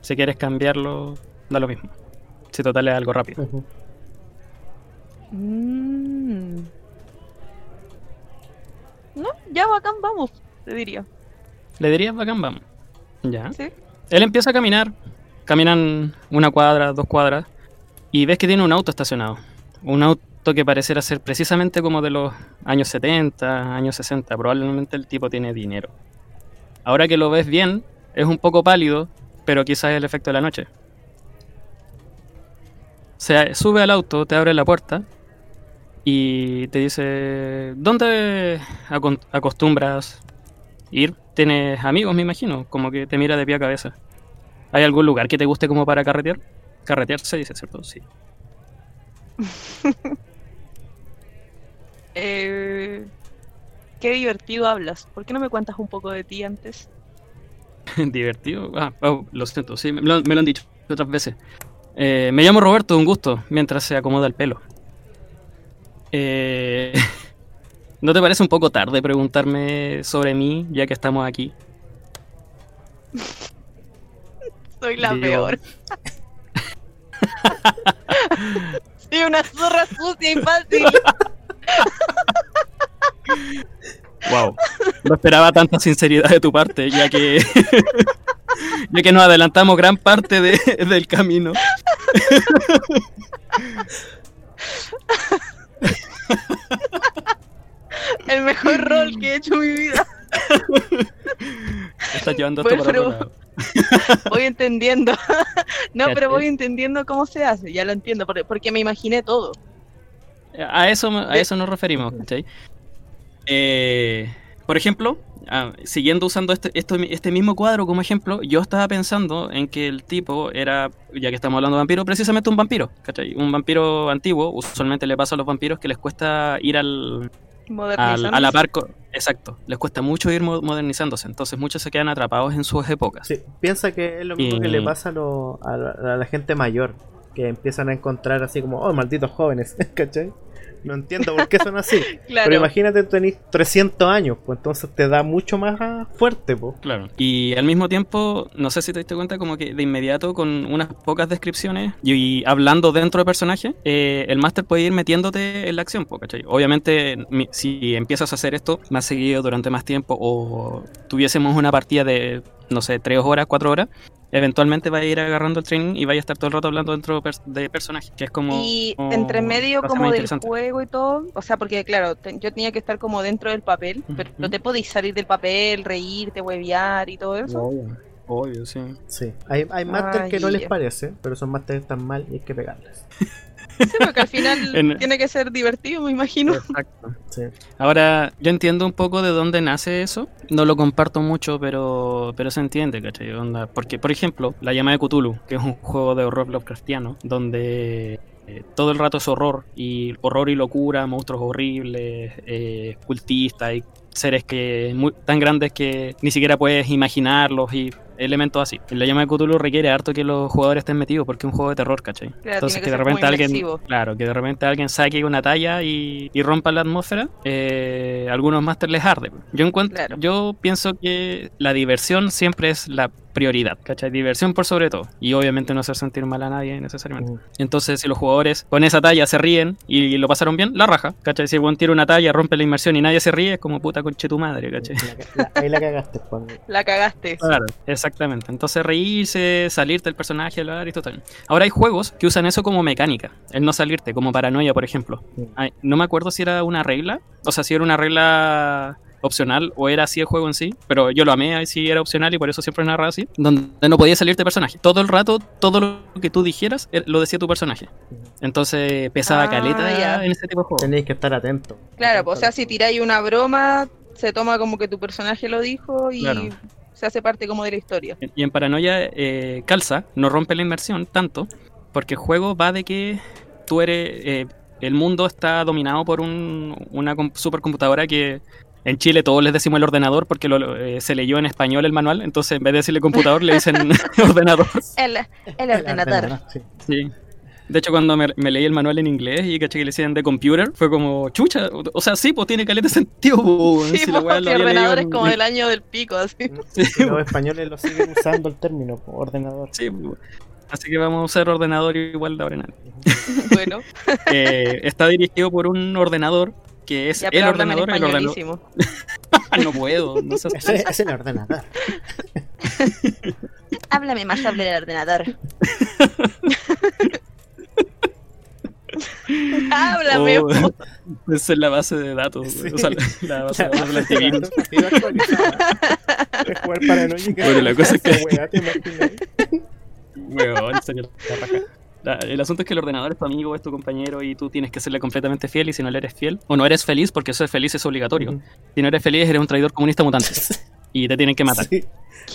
Si quieres cambiarlo, da lo mismo. Si total es algo rápido. Mm. No, ya bacán, vamos, te diría. Le dirías bacán, vamos. Ya. ¿Sí? Él empieza a caminar. Caminan una cuadra, dos cuadras. Y ves que tiene un auto estacionado. Un auto que pareciera ser precisamente como de los años 70, años 60. Probablemente el tipo tiene dinero. Ahora que lo ves bien, es un poco pálido, pero quizás es el efecto de la noche. Se sube al auto, te abre la puerta y te dice, ¿dónde acostumbras ir? ¿Tienes amigos, me imagino? Como que te mira de pie a cabeza. ¿Hay algún lugar que te guste como para carretear? Carretear se dice, ¿cierto? Sí. Eh, qué divertido hablas. ¿Por qué no me cuentas un poco de ti antes? Divertido. Ah, oh, lo siento, sí, me lo, me lo han dicho otras veces. Eh, me llamo Roberto, un gusto, mientras se acomoda el pelo. Eh, ¿No te parece un poco tarde preguntarme sobre mí, ya que estamos aquí? Soy la Digo- peor. Soy una zorra sucia y fácil. Wow. No esperaba tanta sinceridad de tu parte, ya que ya que nos adelantamos gran parte de- del camino. El mejor rol que he hecho en mi vida. Estás llevando esto Bueno, para otro pero-. Voy entendiendo. No, pero voy entendiendo cómo se hace. Ya lo entiendo, porque, porque me imaginé todo. A eso, a eso nos referimos, ¿cachai? Eh, por ejemplo, ah, siguiendo usando este, este mismo cuadro como ejemplo, yo estaba pensando en que el tipo era, ya que estamos hablando de vampiro, precisamente un vampiro, ¿cachai? Un vampiro antiguo, usualmente le pasa a los vampiros que les cuesta ir al, al- Modernizándose. a la par Exacto, les cuesta mucho ir mo- modernizándose, entonces muchos se quedan atrapados en sus épocas. Sí, piensa que es lo mismo que le pasa a, lo- a la, a la gente mayor, que empiezan a encontrar así como, oh, malditos jóvenes, ¿cachai? No entiendo por qué son así. Claro. Pero imagínate, tenés 300 años, pues entonces te da mucho más fuerte, pues. Claro. Y al mismo tiempo, no sé si te diste cuenta, como que de inmediato, con unas pocas descripciones y, y hablando dentro del personaje, eh, el máster puede ir metiéndote en la acción, po, ¿cachai? Obviamente, mi- si empiezas a hacer esto más seguido durante más tiempo o tuviésemos una partida de, no sé, tres horas, cuatro horas, eventualmente va a ir agarrando el training y vaya a estar todo el rato hablando dentro de personajes, que es como... Y como entre medio como del juego y todo, o sea, porque claro, te- yo tenía que estar como dentro del papel, pero Ujú. te podéis salir del papel, reírte, huevear y todo eso. Obvio, obvio, sí. Sí. Hay, hay máster que no les parece, pero son máster que están mal y hay que pegarles. Sí, porque al final En- tiene que ser divertido, me imagino. Exacto. Sí. Ahora, yo entiendo un poco de dónde nace eso. No lo comparto mucho, pero, pero se entiende, ¿cachai? Onda, porque, por ejemplo, La llama de Cthulhu, que es un juego de horror Lovecraftiano, donde eh, todo el rato es horror, y horror y locura, monstruos horribles, eh, cultistas, y seres que muy, tan grandes que ni siquiera puedes imaginarlos y elementos así. La llama de Cthulhu requiere harto que los jugadores estén metidos porque es un juego de terror, ¿cachai? Claro, Entonces que que de repente alguien, inmersivo. claro, que de repente alguien saque una talla y, y rompa la atmósfera, eh, algunos máster les arde. Yo encuentro, Claro. yo pienso que la diversión siempre es la prioridad, ¿cachai? Diversión por sobre todo. Y obviamente no hacer sentir mal a nadie necesariamente. Mm. Entonces, si los jugadores con esa talla se ríen y lo pasaron bien, la raja, ¿cachai? Si el tira una talla, rompe la inmersión y nadie se ríe, es como puta conche tu madre, ¿cachai? La ca- la- ahí la cagaste, Juan. La cagaste. Claro, exactamente. Entonces reírse, salirte del personaje, hablar y todo tal. Ahora hay juegos que usan eso como mecánica, el no salirte, como paranoia, por ejemplo. Mm. Ay, no me acuerdo si era una regla, o sea, si era una regla opcional o era así el juego en sí, pero yo lo amé ahí sí era opcional y por eso siempre narraba así, donde no podías salirte de personaje. Todo el rato, todo lo que tú dijeras eh, lo decía tu personaje. Entonces pesaba Ah, caleta ya. en ese tipo de juegos. Tenéis que estar atentos. Claro, pues, o sea, si tiráis una broma, se toma como que tu personaje lo dijo y Claro. se hace parte como de la historia. Y en Paranoia eh, calza, no rompe la inmersión tanto, porque el juego va de que tú eres. eh, el mundo está dominado por un- una com- supercomputadora que en Chile todos les decimos el ordenador porque lo- eh, se leyó en español el manual, entonces en vez de decirle computador le dicen ordenador. El, el ordenador. Sí. Sí. De hecho, cuando me, me leí el manual en inglés y caché que le decían de computer, fue como, chucha, o, o sea, sí, pues tiene caleta de sentido, Sí, si po, leído ordenador es en- como del año del pico, así. Los españoles lo siguen usando el término, po, ordenador. Sí. Así que vamos a usar ordenador igual de ahora en adelante. Bueno, Eh, está dirigido por un ordenador que es ya el ordenador. El ordenador. españolísimo. no puedo, no seas- Ese es el ordenador. Háblame más sobre el ordenador. Háblame. Oh. Esa es la base de datos. Sí. O sea, la base de datos. De jugar paranoia. Bueno, la cosa es que-. Weón, serio, la el asunto es que el ordenador es tu amigo, es tu compañero y tú tienes que serle completamente fiel y si no le eres fiel, o no eres feliz porque ser feliz es obligatorio. Si no eres feliz eres un traidor comunista mutante y te tienen que matar. Sí.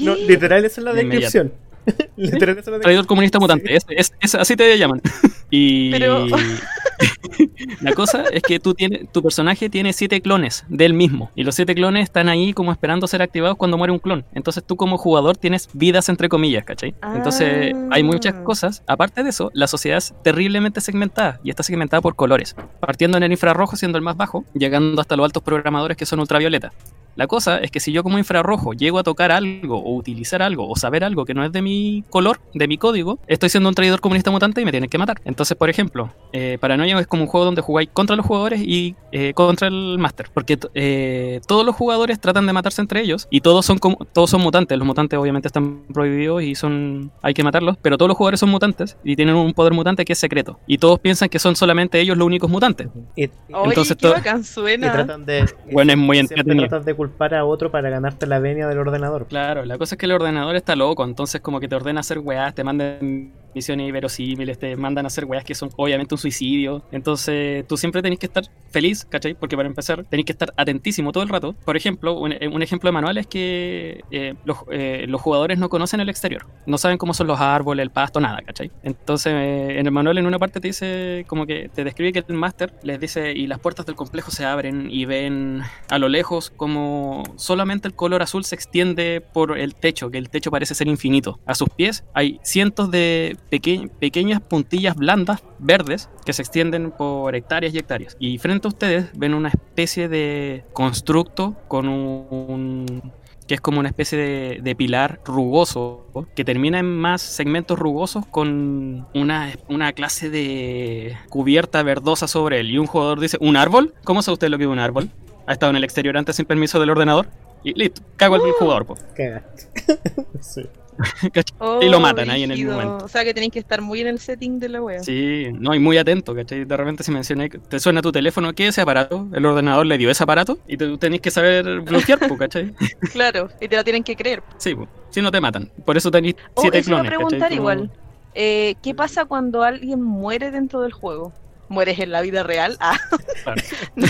No, literal, esa es la De inmediato. literal, Traidor comunista mutante, es, es- es- así te llaman. Y Pero- la cosa es que tú tienes, tu personaje tiene siete clones del mismo. Y los siete clones están ahí como esperando ser activados cuando muere un clon. Entonces tú como jugador tienes vidas entre comillas, ¿cachai? Entonces Ah. hay muchas cosas. Aparte de eso, la sociedad es terriblemente segmentada. Y está segmentada por colores. Partiendo en el infrarrojo siendo el más bajo, llegando hasta los altos programadores que son ultravioleta. La cosa es que si yo como infrarrojo llego a tocar algo o utilizar algo o saber algo que no es de mi color, de mi código, estoy siendo un traidor comunista mutante y me tienen que matar. Entonces, por ejemplo, eh, Paranoia es como un juego donde jugáis contra los jugadores y eh, contra el máster. Porque eh, todos los jugadores tratan de matarse entre ellos y todos son como, todos son mutantes. Los mutantes obviamente están prohibidos y son hay que matarlos, pero todos los jugadores son mutantes y tienen un poder mutante que es secreto. Y todos piensan que son solamente ellos los únicos mutantes. Oye, Entonces qué y suena. tratan de. Bueno, es muy entretenido. Culpar a otro para ganarte la venia del ordenador. Claro, la cosa es que el ordenador está loco, entonces como que te ordena hacer weás, te mandan misiones inverosímiles, te mandan a hacer weas que son obviamente un suicidio. Entonces tú siempre tenés que estar feliz, ¿cachai? Porque para empezar tenés que estar atentísimo todo el rato. Por ejemplo, un, eh, ejemplo de manual es que eh, los, eh, los jugadores no conocen el exterior. No saben cómo son los árboles, el pasto, nada, ¿cachai? Entonces en el manual en una parte te dice como que te describe que el máster les dice y las puertas del complejo se abren y ven a lo lejos como solamente el color azul se extiende por el techo, que el techo parece ser infinito. A sus pies hay cientos de peque- pequeñas puntillas blandas, verdes, que se extienden por hectáreas y hectáreas. Y frente a ustedes ven una especie de constructo con un que es como una especie de, de pilar rugoso que termina en más segmentos rugosos con una, una clase de cubierta verdosa sobre él. Y un jugador dice, ¿un árbol? ¿Cómo sabe usted lo que es un árbol? ¿Ha estado en el exterior antes sin permiso del ordenador? Y listo, cago el jugador. po. Sí. Oh, y lo matan ahí en el momento. O sea que tenéis que estar muy en el setting de la wea. Sí, no, y muy atento, ¿cachai? De repente se menciona, que te suena tu teléfono, ¿qué es ese aparato? El ordenador le dio ese aparato y tú tenés que saber bloquear, ¿cachai? Claro, y te la tienen que creer. Sí, po. si no te matan. Por eso tenés Oh, siete eso iba a clones, preguntar igual. Eh, ¿Qué pasa cuando alguien muere dentro del juego? ¿Mueres en la vida real? Ah, Claro. no,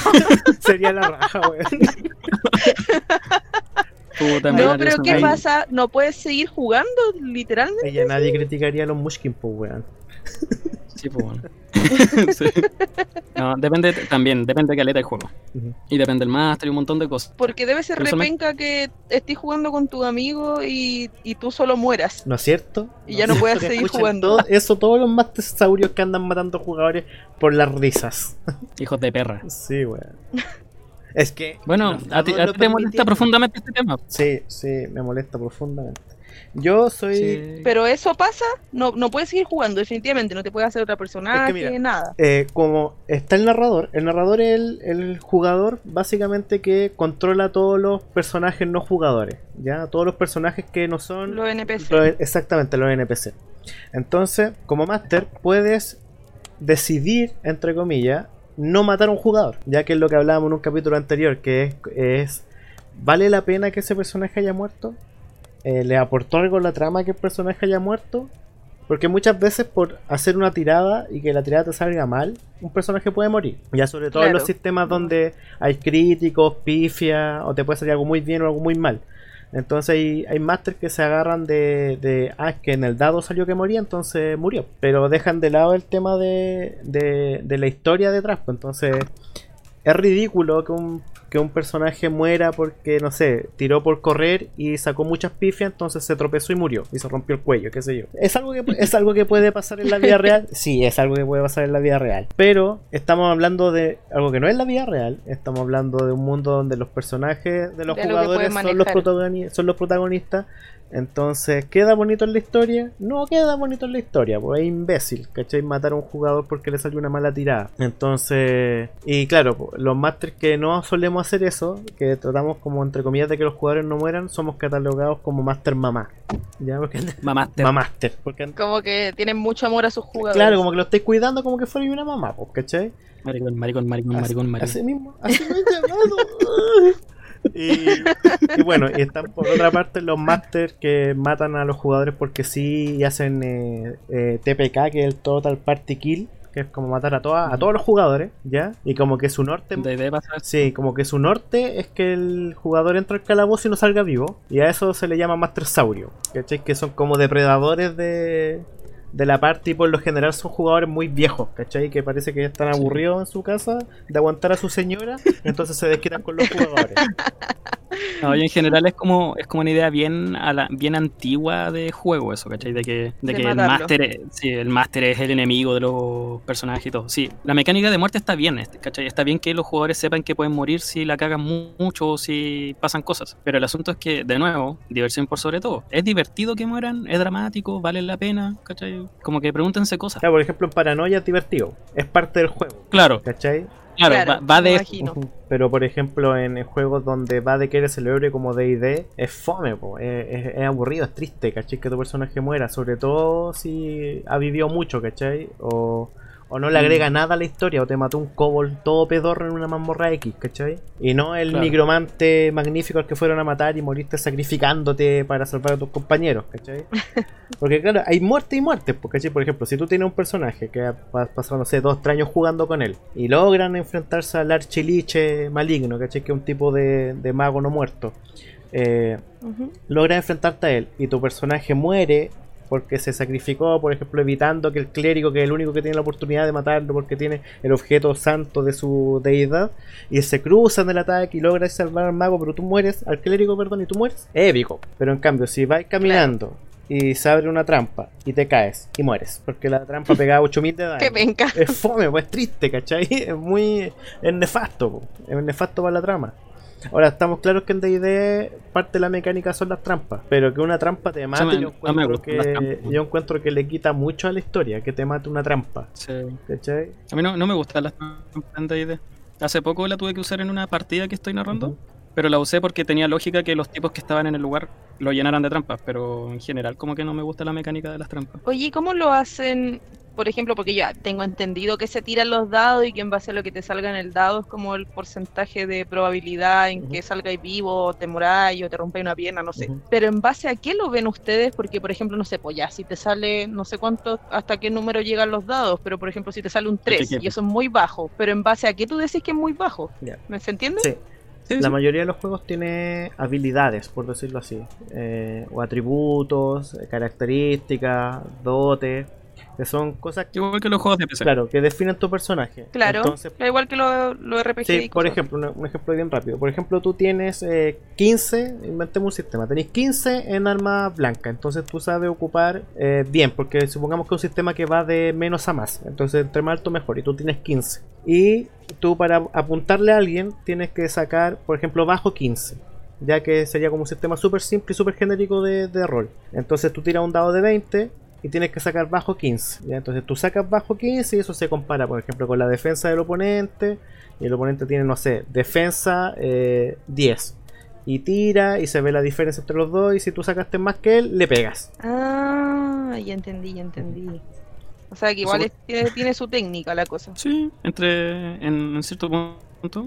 Sería la raja, weón. No, pero ¿qué pasa? ¿No puedes seguir jugando, literalmente? Ella nadie criticaría a los Mushkin, pues, weón. Sí, pues bueno. Sí. No, depende también, depende de caleta del juego. Y depende del máster y un montón de cosas. Porque debe ser Pero eso me- repenca que estés jugando con tu amigo y, y tú solo mueras. ¿No es cierto? Y ya no puedes Que seguir jugando. todo- eso todos los masterosaurios que andan matando jugadores por las risas. Hijos de perra. Sí, weón. Es que. Bueno, a ti, a te molesta profundamente este tema. Sí, sí, me molesta profundamente. Yo soy. Sí. Pero eso pasa, no, no puedes seguir jugando, definitivamente. No te puede hacer otra personaje, mira, nada. eh, como está el narrador, el narrador es el, el jugador básicamente que controla todos los personajes no jugadores, ¿ya? Todos los personajes que no son Los NPC. Exactamente, los NPC. Entonces, como máster, puedes decidir, entre comillas, no matar a un jugador. Ya que es lo que hablábamos en un capítulo anterior, que es, es, ¿vale la pena que ese personaje haya muerto? Eh, ¿Le aportó algo la trama que el personaje haya muerto? Porque muchas veces por hacer una tirada y que la tirada te salga mal, un personaje puede morir. Ya sobre todo en los sistemas donde hay críticos, pifia, o te puede salir algo muy bien o algo muy mal. Entonces hay, hay masters que se agarran de, de, ah, es que en el dado salió que moría, entonces murió. Pero dejan de lado el tema de, de, de la historia detrás. pues, Entonces es ridículo que un, que un personaje muera porque, no sé, tiró por correr y sacó muchas pifias, entonces se tropezó y murió. Y se rompió el cuello, qué sé yo. ¿Es algo, que, ¿Es algo que puede pasar en la vida real? Sí, es algo que puede pasar en la vida real. Pero estamos hablando de algo que no es la vida real. Estamos hablando de un mundo donde los personajes de los De jugadores son los, protagoni- son los protagonistas. Entonces, ¿queda bonito en la historia? No queda bonito en la historia, pues es imbécil, ¿cachai? Matar a un jugador porque le salió una mala tirada. Entonces, y claro, los masters que no solemos hacer eso, que tratamos como entre comillas de que los jugadores no mueran, somos catalogados como master mamá. ¿Ya? Porque, Mamaste. mamaster, porque Como que tienen mucho amor a sus jugadores. claro, como que lo estáis cuidando como que fuera una mamá, pues, ¿cachai? Maricón, maricón, maricón, maricón, maricón. Así mismo, así me he llamado. Y, y bueno, y están por otra parte los masters que matan a los jugadores porque sí y hacen eh, eh, TPK, que es el Total Party Kill, que es como matar a, toda, a todos los jugadores, ¿ya? Y como que su norte... Sí, como que su norte es que el jugador entre al calabozo y no salga vivo. Y a eso se le llama Master Saurio. ¿Cachai? Que son como depredadores de, de la party y por lo general son jugadores muy viejos, ¿cachai? Que parece que están Sí. aburridos en su casa de aguantar a su señora, entonces se desquitan con los jugadores. No, y en general es como, es como una idea bien, a la- bien antigua de juego eso, ¿cachai? De que, de De que el máster sí, el máster es el enemigo de los personajes y todo. Sí, la mecánica de muerte está bien, este, ¿cachai? Está bien que los jugadores sepan que pueden morir si la cagan mu- mucho o si pasan cosas. Pero el asunto es que, de nuevo, diversión por sobre todo. Es divertido que mueran, es dramático, vale la pena, ¿cachai? Como que pregúntense cosas. Claro, por ejemplo, en Paranoia es divertido, es parte del juego, Claro, ¿cachai? claro, Claro, va, de... imagino. Pero por ejemplo en juegos donde va de que eres celebre como D&D es fome, po. Es, es- es aburrido, es triste, ¿cachai? Que tu personaje muera, sobre todo si ha vivido mucho, ¿cachai? O, O no le agrega nada a la historia, o te mató un kobold todo pedorro en una mazmorra X, ¿cachai? Y no el Claro. nigromante magnífico al que fueron a matar y moriste sacrificándote para salvar a tus compañeros, ¿cachai? Porque claro, hay muerte y muerte, pues, ¿cachai? Por ejemplo, si tú tienes un personaje que ha pa- pasado, no sé, dos, tres años jugando con él y logran enfrentarse al archiliche maligno, ¿cachai? Que es un tipo de, de mago no muerto. Eh, logras enfrentarte a él y tu personaje muere porque se sacrificó, por ejemplo, evitando que el clérigo, que es el único que tiene la oportunidad de matarlo porque tiene el objeto santo de su deidad, y se cruzan el ataque y logras salvar al mago, pero tú mueres, al clérigo, perdón, y tú mueres, épico. Pero en cambio, si vas caminando y se abre una trampa y te caes y mueres, porque la trampa pegaba 8000 de daño. Qué penca. Es fome, pues es triste, ¿cachai? Es muy. Es nefasto, po. es nefasto para la trama. Ahora, estamos claros que en DD parte de la mecánica son las trampas, pero que una trampa te mate, me- yo, encuentro que, trampas. yo encuentro que le quita mucho a la historia, que te mate una trampa, Sí. ¿cachai? A mí no, no me gustan las trampas en D&D. Hace poco la tuve que usar en una partida que estoy narrando, pero la usé porque tenía lógica que los tipos que estaban en el lugar lo llenaran de trampas, pero en general como que no me gusta la mecánica de las trampas. Oye, ¿y ¿cómo lo hacen? Por ejemplo, porque ya tengo entendido que se tiran los dados y que en base a lo que te salga en el dado es como el porcentaje de probabilidad en Ujú. que salgáis vivo, o te moráis o te rompáis una pierna, no sé. Pero en base a qué lo ven ustedes, porque por ejemplo, no sé, pues ya, si te sale no sé cuánto, hasta qué número llegan los dados, pero por ejemplo, si te sale un 3 que- y eso es muy bajo, pero en base a qué tú decís que es muy bajo. ¿me se entiende? Sí. Sí, La sí. mayoría de los juegos tiene habilidades, por decirlo así, eh, o atributos, eh, características, dotes, que son cosas que, Igual que los juegos de PC. claro, que definen tu personaje. Claro, Entonces, da igual que los lo RPG. Sí, por ejemplo, un, un ejemplo bien rápido. Por ejemplo, tú tienes eh, 15, inventemos un sistema, tenéis 15 en arma blanca, entonces tú sabes ocupar eh, bien, porque supongamos que es un sistema que va de menos a más, entonces entre más alto mejor, y tú tienes 15. Y tú para apuntarle a alguien tienes que sacar, por ejemplo, bajo 15. Ya que sería como un sistema súper simple y súper genérico de, de rol. Entonces tú tiras un dado de 20 y tienes que sacar bajo 15. ¿ya? Entonces tú sacas bajo 15 y eso se compara, por ejemplo, con la defensa del oponente. Y el oponente tiene, no sé, defensa eh, 10. Y tira y se ve la diferencia entre los dos. Y si tú sacaste más que él, le pegas. Ah, ya entendí, ya entendí. O sea que igual es- tiene, tiene su técnica la cosa. Sí, entre en, en cierto punto,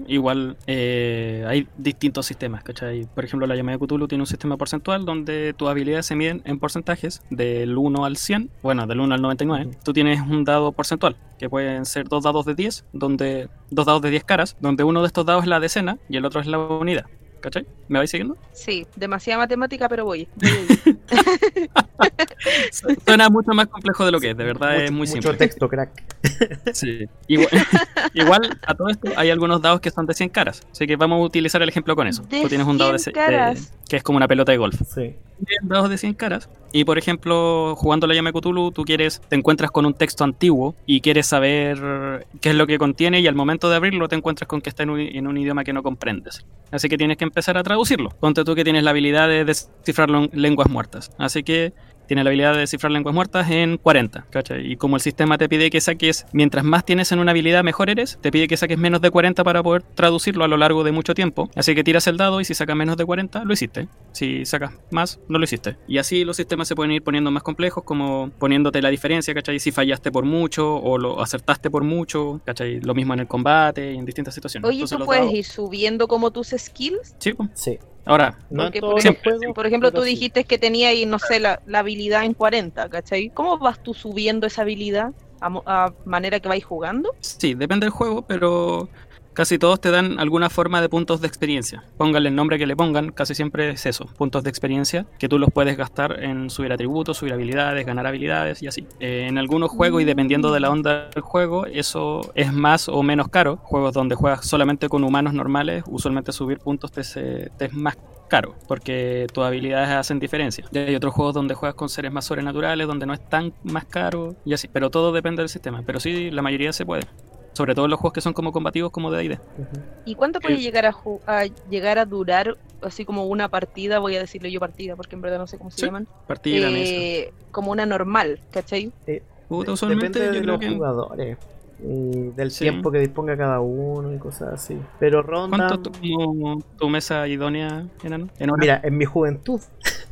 igual eh, hay distintos sistemas, ¿cachai? Por ejemplo, la llamada de Cthulhu tiene un sistema porcentual donde tus habilidades se miden en porcentajes del 1 al 100, bueno, del 1 al 99. Ujú. Tú tienes un dado porcentual, que pueden ser dos dados de 10, donde dos dados de 10 caras, donde uno de estos dados es la decena y el otro es la unidad. ¿Cachai? ¿Me vais siguiendo? Sí, demasiada matemática, pero voy. Suena mucho más complejo de lo que es, de verdad es Mucho- muy mucho simple. texto, crack. Sí. Igual, igual, a todo esto hay algunos dados que son de 100 caras. Así que vamos a utilizar el ejemplo con eso. ¿De Tú tienes un dado de, 100 ce- de- caras? que es como una pelota de golf. Sí. Tienes dados de 100 caras. Y por ejemplo, jugando la llama Cthulhu, tú quieres, te encuentras con un texto antiguo y quieres saber qué es lo que contiene y al momento de abrirlo te encuentras con que está en un, en un idioma que no comprendes. Así que tienes que empezar a traducirlo. Ponte tú que tienes la habilidad de descifrar lon- lenguas muertas. Así que tienes la habilidad de descifrar lenguas muertas en 40, ¿cachai? Y como el sistema te pide que saques, mientras más tienes en una habilidad, mejor eres, te pide que saques menos de 40 para poder traducirlo a lo largo de mucho tiempo. Así que tiras el dado y si sacas menos de 40, lo hiciste. Si sacas más, no lo hiciste. Y así los sistemas se pueden ir poniendo más complejos, como poniéndote la diferencia, ¿cachai? Si fallaste por mucho o lo acertaste por mucho, ¿cachai? Lo mismo en el combate y en distintas situaciones. Oye, Entonces, ¿tú puedes dados- ir subiendo como tus skills? Sí. Sí. Ahora, No Porque, en por ejemplo, Por ejemplo, tú dijiste que tenía ahí, no sé, la, la habilidad en 40, ¿cachai? ¿Cómo vas tú subiendo esa habilidad a, mo- a manera que vais jugando? Sí, depende del juego, pero casi todos te dan alguna forma de puntos de experiencia. Pónganle el nombre que le pongan, casi siempre es eso, puntos de experiencia, que tú los puedes gastar en subir atributos, subir habilidades, ganar habilidades y así. Eh, en algunos juegos, y dependiendo de la onda del juego, eso es más o menos caro. Juegos donde juegas solamente con humanos normales, usualmente subir puntos te, es más caro, porque tus habilidades hacen diferencia. Hay otros juegos donde juegas con seres más sobrenaturales, donde no es tan más caro y así. Pero todo depende del sistema. Pero sí, la mayoría se puede. Sobre todo en los juegos que son como combativos como de D&D. ¿Y cuánto puede Eh, llegar a, a llegar a durar, así como una partida, voy a decirle yo partida, porque en verdad no sé cómo se Sí, llaman, Partida, mesa. eh, como una normal, ¿cachai? Puta, usualmente Depende de creo los que... jugadores y del Sí. tiempo que disponga cada uno y cosas así. Pero ronda. ¿Cuánto tu, tu mesa idónea, enano? ¿En? Mira, en mi juventud,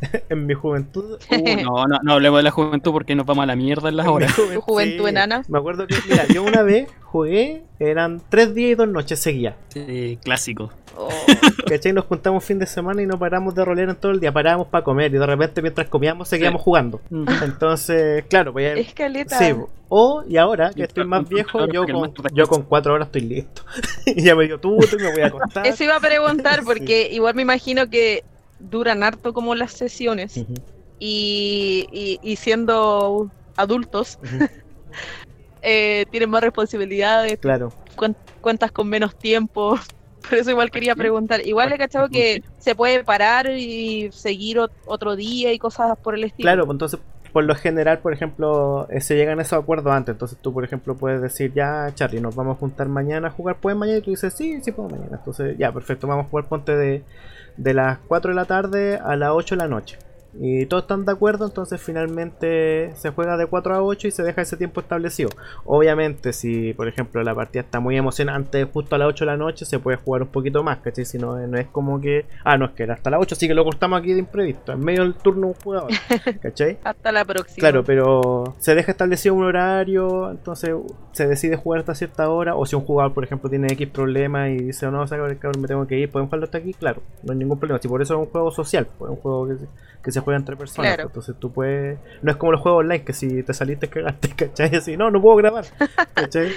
en mi juventud. Uh, no, no, no hablemos de la juventud porque nos vamos a la mierda en las en horas. Tu juventud sí. enana. Me acuerdo que, mira, yo una vez jugué, eran tres días y dos noches seguidas. Sí, clásico. Oh, ¿Cachai? Nos juntamos fin de semana y no paramos de rolear en todo el día, parábamos para comer y de repente mientras comíamos seguíamos jugando. Entonces, claro, pues ya- escaleta. Sí, o y ahora que Y estoy más viejo, yo con, yo cuatro horas estoy listo. y ya me dio tuto y me voy a acostar. Eso iba a preguntar porque igual me imagino que duran harto como las sesiones y, y- y siendo adultos eh, tienen más responsabilidades, Claro, cuen- cuentas con menos tiempo. Por eso igual quería preguntar. Igual he cachado que se puede parar y seguir ot- otro día y cosas por el estilo. claro, pues entonces por lo general, por ejemplo, eh, se llegan a esos acuerdos antes. Entonces tú, por ejemplo, puedes decir, ya, Charlie, nos vamos a juntar mañana a jugar. ¿Puedes mañana? Y tú dices, sí, sí puedo mañana. Entonces, ya, perfecto, vamos a jugar ponte de, de las 4 de la tarde a las 8 de la noche. Y todos están de acuerdo, entonces finalmente se juega de 4 a 8 y se deja ese tiempo establecido. Obviamente, si por ejemplo la partida está muy emocionante justo a las 8 de la noche, se puede jugar un poquito más, ¿cachai? Si no, no es como que, ah, no es que era hasta las 8, así que lo cortamos aquí de imprevisto, en medio del turno un jugador, ¿cachai? Hasta la próxima. Claro, pero se deja establecido un horario, entonces se decide jugar hasta cierta hora, o si un jugador, por ejemplo, tiene X problemas y dice, no, saca el cabrón, me tengo que ir, podemos jugarlo hasta aquí, claro, no hay ningún problema, si por eso es un juego social, pues, es un juego que se, que se juega entre personas, Claro. pues, entonces tú puedes, no es como los juegos online, que si te saliste cagaste, ¿cachai? Así, no, no puedo grabar, ¿cachai?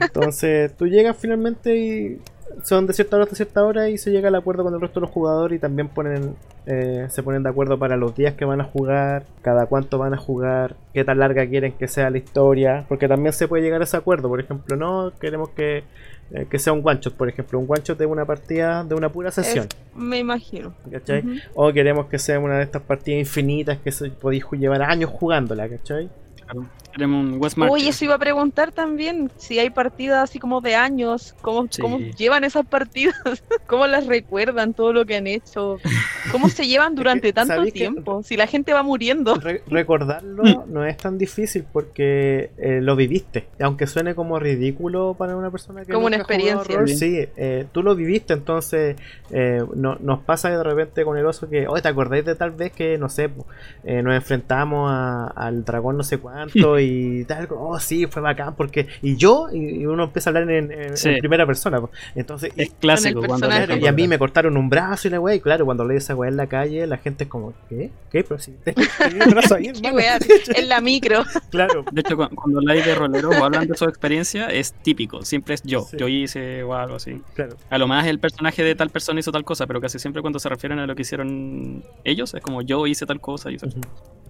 Entonces tú llegas finalmente y son de cierta hora hasta cierta hora y se llega al acuerdo con el resto de los jugadores y también ponen eh, se ponen de acuerdo para los días que van a jugar, cada cuánto van a jugar, qué tan larga quieren que sea la historia, porque también se puede llegar a ese acuerdo, por ejemplo, no queremos que, eh, que sea un one shot, por ejemplo, un one shot de una partida de una pura sesión, Me imagino. ¿cachai? O queremos que sea una de estas partidas infinitas que se, podéis llevar años jugándola, ¿cachai? Claro. Tenemos un West. Uy, eso iba a preguntar también, si hay partidas así como de años, ¿cómo, Sí. cómo llevan esas partidas? ¿Cómo las recuerdan todo lo que han hecho? ¿Cómo se llevan durante tanto ¿sabéis que- tiempo? Si la gente va muriendo. Re- recordarlo no es tan difícil porque eh, lo viviste. Aunque suene como ridículo para una persona que Como una nunca experiencia. rol, Sí. sí, eh, tú lo viviste, entonces eh, no, nos pasa de repente con el oso que, oye, ¿te acordáis de tal vez que, no sé, eh, nos enfrentamos a- al dragón no sé cuánto y tal? Oh, sí, fue bacán porque... Y yo, y, y uno empieza a hablar en, en- Sí. en primera persona. Entonces, y- Es clásico cuando y a mí me cortaron un brazo y la weá, y claro, cuando leí esa weá en la calle, la gente es como, ¿qué? ¿Qué? Pero si brazo ahí, en la micro. Claro, De hecho, cu- cuando habláis de roleros o hablan de su experiencia, es típico. Siempre es yo. Sí. Yo hice o algo así. claro. A lo más el personaje de tal persona hizo tal cosa, pero casi siempre cuando se refieren a lo que hicieron ellos, es como yo hice tal cosa. y tal. Ujú.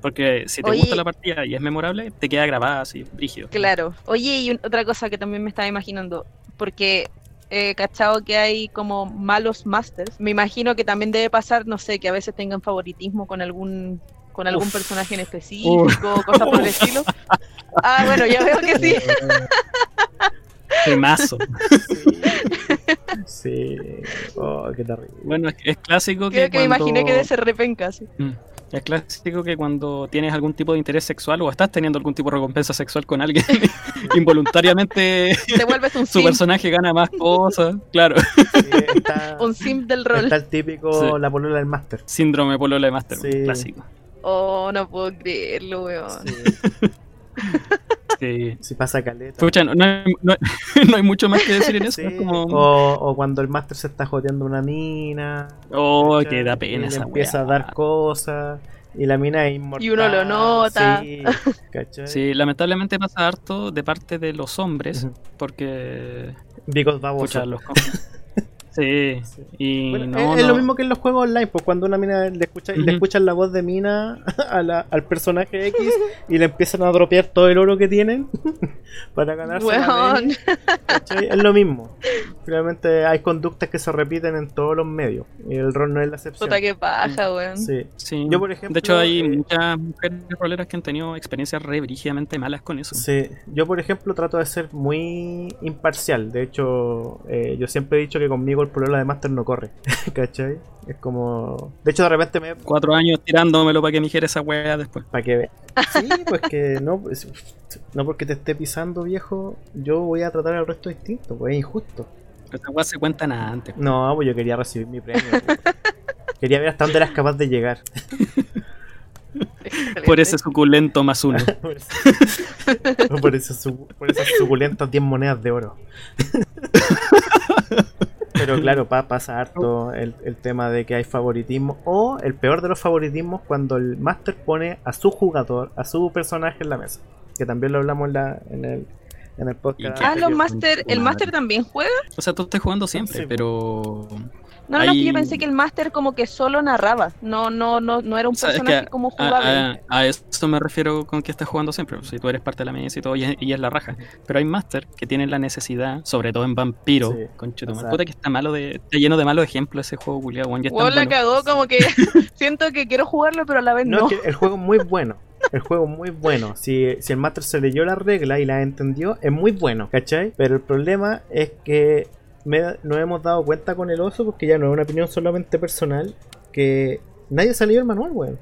Porque si te Oye. gusta la partida y es memorable, te queda grabada así, brígido. Claro. Oye, y un- otra cosa que también me estaba imaginando, porque he cachado que hay como malos masters. Me imagino que también debe pasar, no sé, que a veces tengan favoritismo con algún con algún Uf. personaje en específico, cosas por el estilo. Ah, bueno, ya veo que sí. Temazo. Sí. Oh, qué terrible. bueno, es, es clásico Creo que, que me imaginé que debe ser repenca, sí. Mm. Es clásico que cuando tienes algún tipo de interés sexual o estás teniendo algún tipo de recompensa sexual con alguien, involuntariamente Te vuelves un su sim, personaje gana más cosas. Claro, Sí, está, un sim del rol. está el típico, Sí. la polola del máster. síndrome polola de Master, Sí. clásico. Oh, no puedo creerlo, weón. Sí, Sí. si pasa caleta. Pucha, no, no hay, no- no hay mucho más que decir en eso. Sí, es como, o, o cuando el máster se está joteando una mina. oh, que da Y pena le esa empieza weá. a dar cosas. Y la mina es inmortal. Y uno lo nota. Sí, lamentablemente pasa harto de parte de los hombres, porque Because baboso. pucha, los Sí, Sí. y Bueno, no, es, es lo mismo que en los juegos online, pues cuando una mina le escucha, le Ujú. escuchan la voz de mina a la- al personaje X y le empiezan a dropear todo el oro que tienen para ganarse ¿cachai? Es lo mismo. Finalmente hay conductas que se repiten en todos los medios y el rol no es la excepción. Puta que paja, weón. Sí. Sí. Yo, por ejemplo, de hecho, hay eh, muchas mujeres roleras que han tenido experiencias re brígidamente malas con eso. Sí, yo por ejemplo trato de ser muy imparcial. De hecho, eh, yo siempre he dicho que conmigo el problema de Master no corre. ¿Cachai? Es como. De hecho, de repente me. Cuatro años tirándomelo para que me dijera esa weá después. Para que vea. Sí, pues que no. pues, no porque te esté pisando, viejo. Yo voy a tratar al resto distinto. Pues es injusto. Pero esa weá se cuentan antes. No, pues yo quería recibir mi premio. pues. Quería ver hasta dónde eras capaz de llegar. Por ese suculento más uno. por, ese- por ese su- por esas suculentas 10 monedas de oro. Pero claro, pa- pasa harto el, el tema de que hay favoritismo. O el peor de los favoritismos cuando el máster pone a su jugador, a su personaje en la mesa. Que también lo hablamos en, la- en el, en el podcast. Ah, los. Master, ¿el. Master también juega? O sea, tú estás jugando siempre, Sí. pero. No, no, es que Hay- yo pensé que el Master como que solo narraba, no, no, no, no era un O sea, es que personaje como jugable. a- a eso me refiero con que estás jugando siempre. Si tú eres parte de la mesa y todo, y es, y es la raja. Pero hay máster que tienen la necesidad, sobre todo en Vampiro, Sí, con. Puta que está malo de. Está lleno de malos ejemplos ese juego, culiado. tan Weón, la bueno. cagó como que siento que quiero jugarlo, pero a la vez No, no. es que el juego es muy bueno. El juego es muy bueno. Si, si el Master se leyó la regla y la entendió, es muy bueno, ¿cachai? Pero el problema es que me- nos hemos dado cuenta con el oso, porque ya no es una opinión solamente personal, que nadie leído el manual, weón.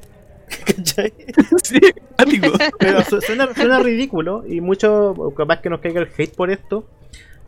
¿Cachai? sí, ático. Pero su- suena, suena ridículo y mucho, capaz que nos caiga el hate por esto.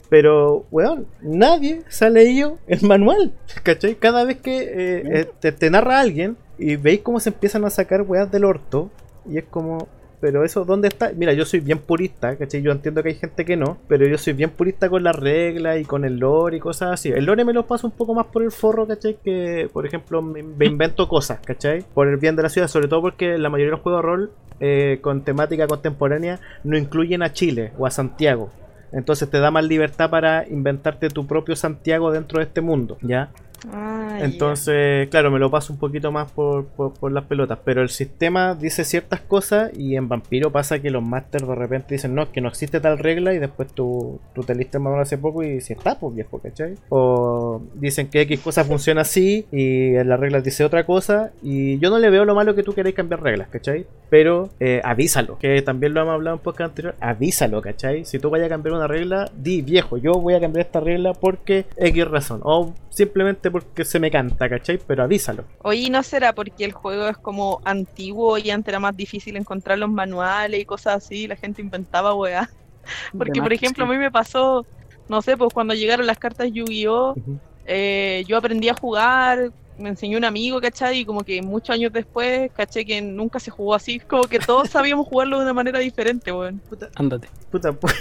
Pero, weón, nadie se ha leído el manual. ¿Cachai? Cada vez que eh, eh, te, te narra alguien y veis cómo se empiezan a sacar weas del orto, y es como, pero eso, ¿dónde está? Mira, yo soy bien purista, ¿cachai? Yo entiendo que hay gente que no, pero yo soy bien purista con las reglas y con el lore y cosas así. El lore me lo paso un poco más por el forro, ¿cachai? Que, por ejemplo, me, invento cosas, ¿cachai? Por el bien de la ciudad, sobre todo porque la mayoría de los juegos de rol eh, con temática contemporánea no incluyen a Chile o a Santiago. Entonces te da más libertad para inventarte tu propio Santiago dentro de este mundo, ¿ya? Ah. Entonces, claro, me lo paso un poquito más por, las pelotas. Pero el sistema dice ciertas cosas y en Vampiro pasa que los masters de repente dicen, no, es que no existe tal regla y después tú, tú te leíste el manual hace poco y si está, pues viejo, ¿cachai? O dicen que X cosa funciona así y en las reglas dice otra cosa y yo no le veo lo malo que tú queréis cambiar reglas, ¿cachai? Pero eh, avísalo, que también lo hemos hablado en un podcast anterior, avísalo, ¿cachai? Si tú vayas a cambiar una regla, di viejo, yo voy a cambiar esta regla porque X razón. O simplemente porque se me canta, ¿cachai? Pero avísalo. Oye, ¿y ¿no será porque el juego es como antiguo y antes era más difícil encontrar los manuales y cosas así? La gente inventaba weá. Porque, por ejemplo, a mí me pasó, no sé, pues cuando llegaron las cartas Yu-Gi-Oh! Eh, yo aprendí a jugar, me enseñó un amigo, ¿cachai? Y como que muchos años después, caché que nunca se jugó así. Como que todos sabíamos jugarlo de una manera diferente, weón. Puta, Ándate. puta, pu-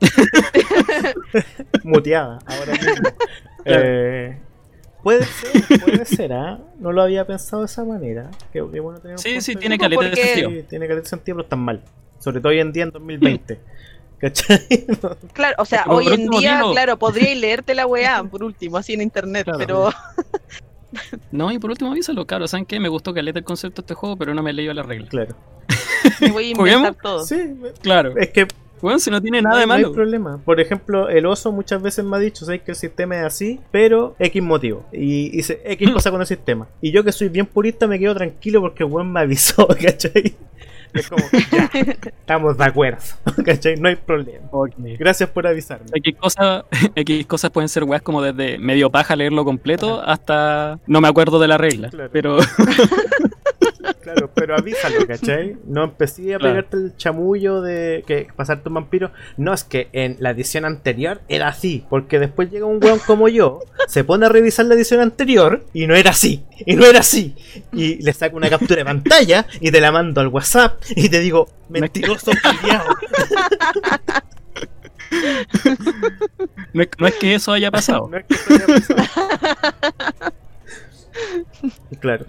Muteada, ahora mismo. Eh, puede ser, puede ser, ¿ah? No lo había pensado de esa manera. Qué, qué bueno tener un Sí, sí, tiene caleta de sentido. Sí, tiene caleta de sentido, pero están mal. Sobre todo hoy en día en 2020. ¿Cachai? Claro, o sea, hoy en día, claro, podríais leerte la weá, por último, así en internet, Claro. pero No, y por último avísalo, claro. ¿Saben qué? Me gustó caleta el concepto de este juego, pero no me he leído la regla. claro. me voy a inventar ¿Juguemos? todo. Sí, Claro. es que Bueno, si no tiene nada no, de no hay malo. problema. Por ejemplo, el oso muchas veces me ha dicho, ¿sabes que el sistema es así? Pero X motivo. Y dice X cosa con el sistema. Y yo que soy bien purista me quedo tranquilo porque el weón me avisó, ¿cachai? Es como, ya, estamos de acuerdo, ¿cachai? No hay problema. Gracias por avisarme. X cosas, X cosas pueden ser weas como desde medio paja leerlo completo hasta no me acuerdo de la regla. Claro. Pero Claro, pero avísalo, ¿cachai? No empecé a Claro. pegarte el chamullo de que pasarte un vampiro. No, es que en la edición anterior era así. Porque después llega un weón como yo, se pone a revisar la edición anterior y no era así. Y no era así. Y le saco una captura de pantalla y te la mando al WhatsApp y te digo, mentiroso culiao. no es, no es que eso haya pasado. No es que eso haya pasado. Claro.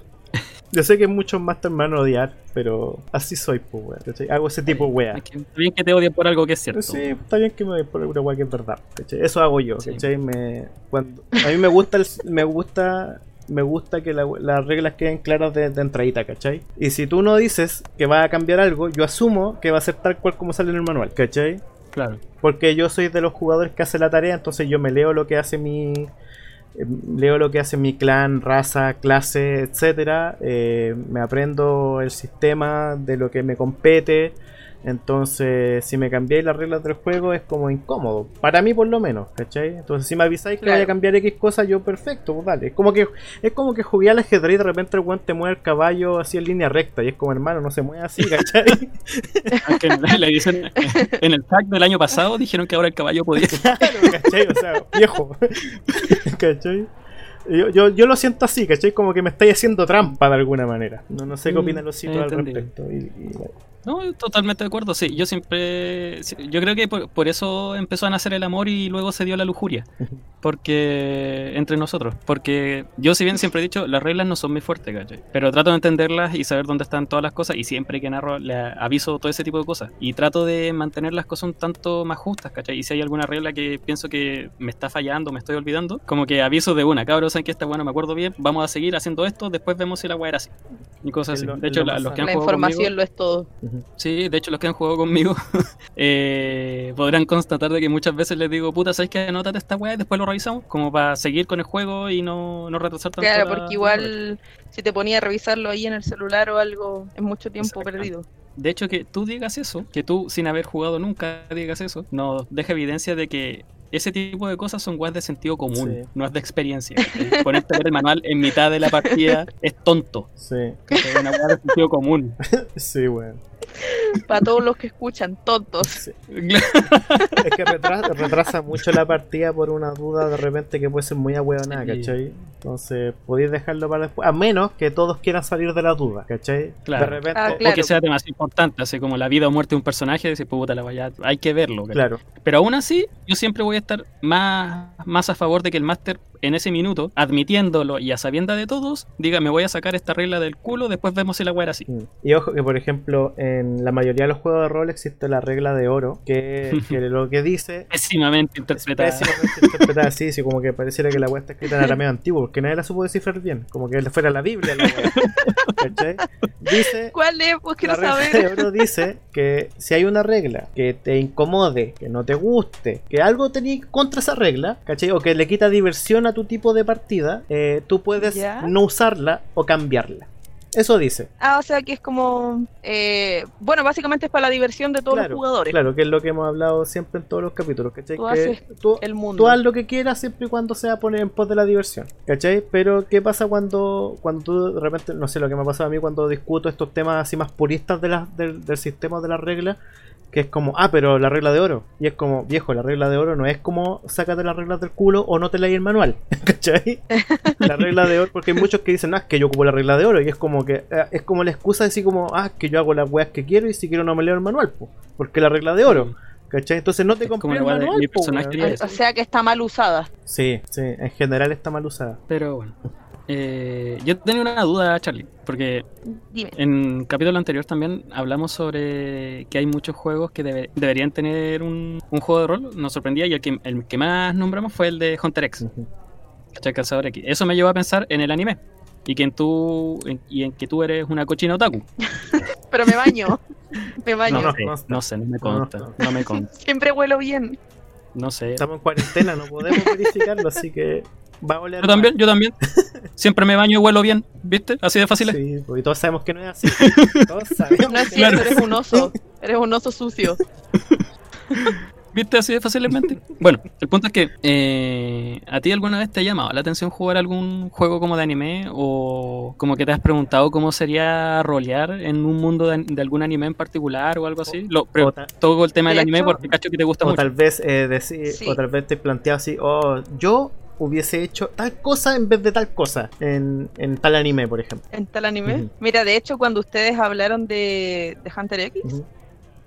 Yo sé que muchos más te van a odiar, pero así soy, pues, weón. ¿cachai? Hago ese tipo de weá. Es que está bien que te odien por algo que es cierto. Sí, está bien que me doy por una weá que es verdad. ¿cachai? Eso hago yo, Sí. ¿cachai? Me, cuando, a mí me gusta el- me gusta me gusta que la- las reglas queden claras de, de entradita, ¿cachai? Y si tú no dices que va a cambiar algo, yo asumo que va a ser tal cual como sale en el manual, ¿cachai? Claro. Porque yo soy de los jugadores que hace la tarea, entonces yo me leo lo que hace mi. Eh, Leo lo que hace mi clan, raza, clase, etcétera. eh, me aprendo el sistema de lo que me compete. Entonces, si me cambiáis las reglas del juego es como incómodo. Para mí, por lo menos, ¿cachai? Entonces, si me avisáis que Claro. voy a cambiar X cosa, yo perfecto, pues dale. Es como que es como que jugué al ajedrez y de repente el weón te mueve el caballo así en línea recta. Y es como, hermano, no se mueve así, ¿cachai? Aunque en el pack del año pasado dijeron que ahora el caballo podía. Claro, ¿cachai? O sea, viejo. ¿cachai? Yo, yo, yo lo siento así, ¿cachai? Como que me estáis haciendo trampa de alguna manera. No, no sé qué Mm, opinan los sitios al respecto. Y, y bueno. No, totalmente de acuerdo, sí. Yo siempre. Yo creo que por, por eso empezó a nacer el amor y luego se dio la lujuria. Porque. Entre nosotros. Porque yo, si bien siempre he dicho, las reglas no son muy fuertes, ¿cachai? Pero trato de entenderlas y saber dónde están todas las cosas. Y siempre que narro, le aviso todo ese tipo de cosas. Y trato de mantener las cosas un tanto más justas, ¿cachai? Y si hay alguna regla que pienso que me está fallando, me estoy olvidando, como que aviso de una, cabros, saben que esta bueno me acuerdo bien, vamos a seguir haciendo esto, después vemos si la weá era así. Y cosas así. De hecho, lo la- los que han La conmigo- información lo es todo. Sí, de hecho los que han jugado conmigo eh, podrán constatar de que muchas veces les digo, puta, ¿sabes qué? Anótate esta weá y después lo revisamos, como para seguir con el juego y no, no retrasar tanto. Claro, la- porque igual si te ponía a revisarlo ahí en el celular o algo, es mucho tiempo perdido. De hecho, que tú digas eso, que tú sin haber jugado nunca digas eso, nos deja evidencia de que ese tipo de cosas son weas de sentido común, Sí. no es de experiencia. Ponerte a ver el manual en mitad de la partida es tonto. Sí, ¿cachai? Una wea de sentido común. sí, bueno. Para todos los que escuchan, tontos. Sí. Es que retrasa, retrasa mucho la partida por una duda de repente que puede ser muy ahueonada. ¿cachai? Entonces podéis dejarlo para después. A menos que todos quieran salir de la duda, ¿cachai? Claro. De repente. Ah, O que sea demasiado importante, así como la vida o muerte de un personaje, decir, puta la vaya, hay que verlo. ¿cachai? Claro, Pero aún así, yo siempre voy a estar más, más a favor de que el máster en ese minuto, admitiéndolo y a sabienda de todos, diga, me voy a sacar esta regla del culo, después vemos si la weá era así. Mm. Y ojo que, por ejemplo, en la mayoría de los juegos de rol existe la regla de oro, que, que lo que dice Pésimamente interpretada. pésimamente interpretada así, sí, como que pareciera que la weá está escrita en arameo antiguo, porque nadie la supo descifrar bien, como que fuera la Biblia la weá. ¿Cachai? Dice. ¿Cuál es? Pues quiero La regla de saber. oro dice que si hay una regla que te incomode, que no te guste, que algo tenéis contra esa regla, ¿cachai? O que le quita diversión a tu tipo de partida, eh, tú puedes Ya. no usarla o cambiarla. Eso dice. Ah, o sea que es como. eh, bueno, básicamente es para la diversión de todos claro, los jugadores. Claro, que es lo que hemos hablado siempre en todos los capítulos, ¿cachai? Tú que haces tú, El mundo. tú haz lo que quieras siempre y cuando sea poner en pos de la diversión, ¿cachai? Pero ¿qué pasa cuando, cuando tú de repente, no sé, lo que me ha pasado a mí cuando discuto estos temas así más puristas de del, del sistema de las reglas, que es como, ah, pero la regla de oro, y es como, viejo, la regla de oro no es como sácate las reglas del culo o no te leí el manual, ¿cachai? La regla de oro, porque hay muchos que dicen, ah, es que yo ocupo la regla de oro, y es como que, eh, es como la excusa de decir como, ah, es que yo hago las weas que quiero y si quiero no me leo el manual, po, porque la regla de oro. ¿Cachai? Entonces no te compré el de manual. po, O sea que está mal usada. Sí, sí, en general está mal usada. Pero bueno. Eh, yo tenía una duda, Charlie, porque Dime. en capítulo anterior también hablamos sobre que hay muchos juegos que debe- deberían tener un, un juego de rol. Nos sorprendía y el que, el que más nombramos fue el de Hunter X. ¿cachai? Cazador X. Eso me llevó a pensar en el anime. Y que en tú, en- y en que tú eres una cochina otaku. Pero me baño. me baño. No, no, sé, consta. no sé, no me No, consta. no. No me consta. Siempre huelo bien. No sé. Estamos en cuarentena, no podemos verificarlo, así que va a oler. Yo también, yo también. Siempre me baño y huelo bien, ¿viste? Así de fácil es. Sí, porque todos sabemos que no es así. Todos sabemos. No es que cierto, Claro. eres un oso. Eres un oso sucio. ¿Viste? Así de fácilmente. Bueno, el punto es que eh, ¿a ti alguna vez te ha llamado la atención jugar algún juego como de anime? ¿O como que te has preguntado cómo sería rolear en un mundo de, de algún anime en particular o algo así? Lo, pero todo el tema del De anime porque cacho que te gusta o mucho. tal vez eh, decir, Sí. o tal vez te planteas así, oh, yo hubiese hecho tal cosa en vez de tal cosa en, en tal anime, por ejemplo. En tal anime. Mira, de hecho, cuando ustedes hablaron de, de Hunter X,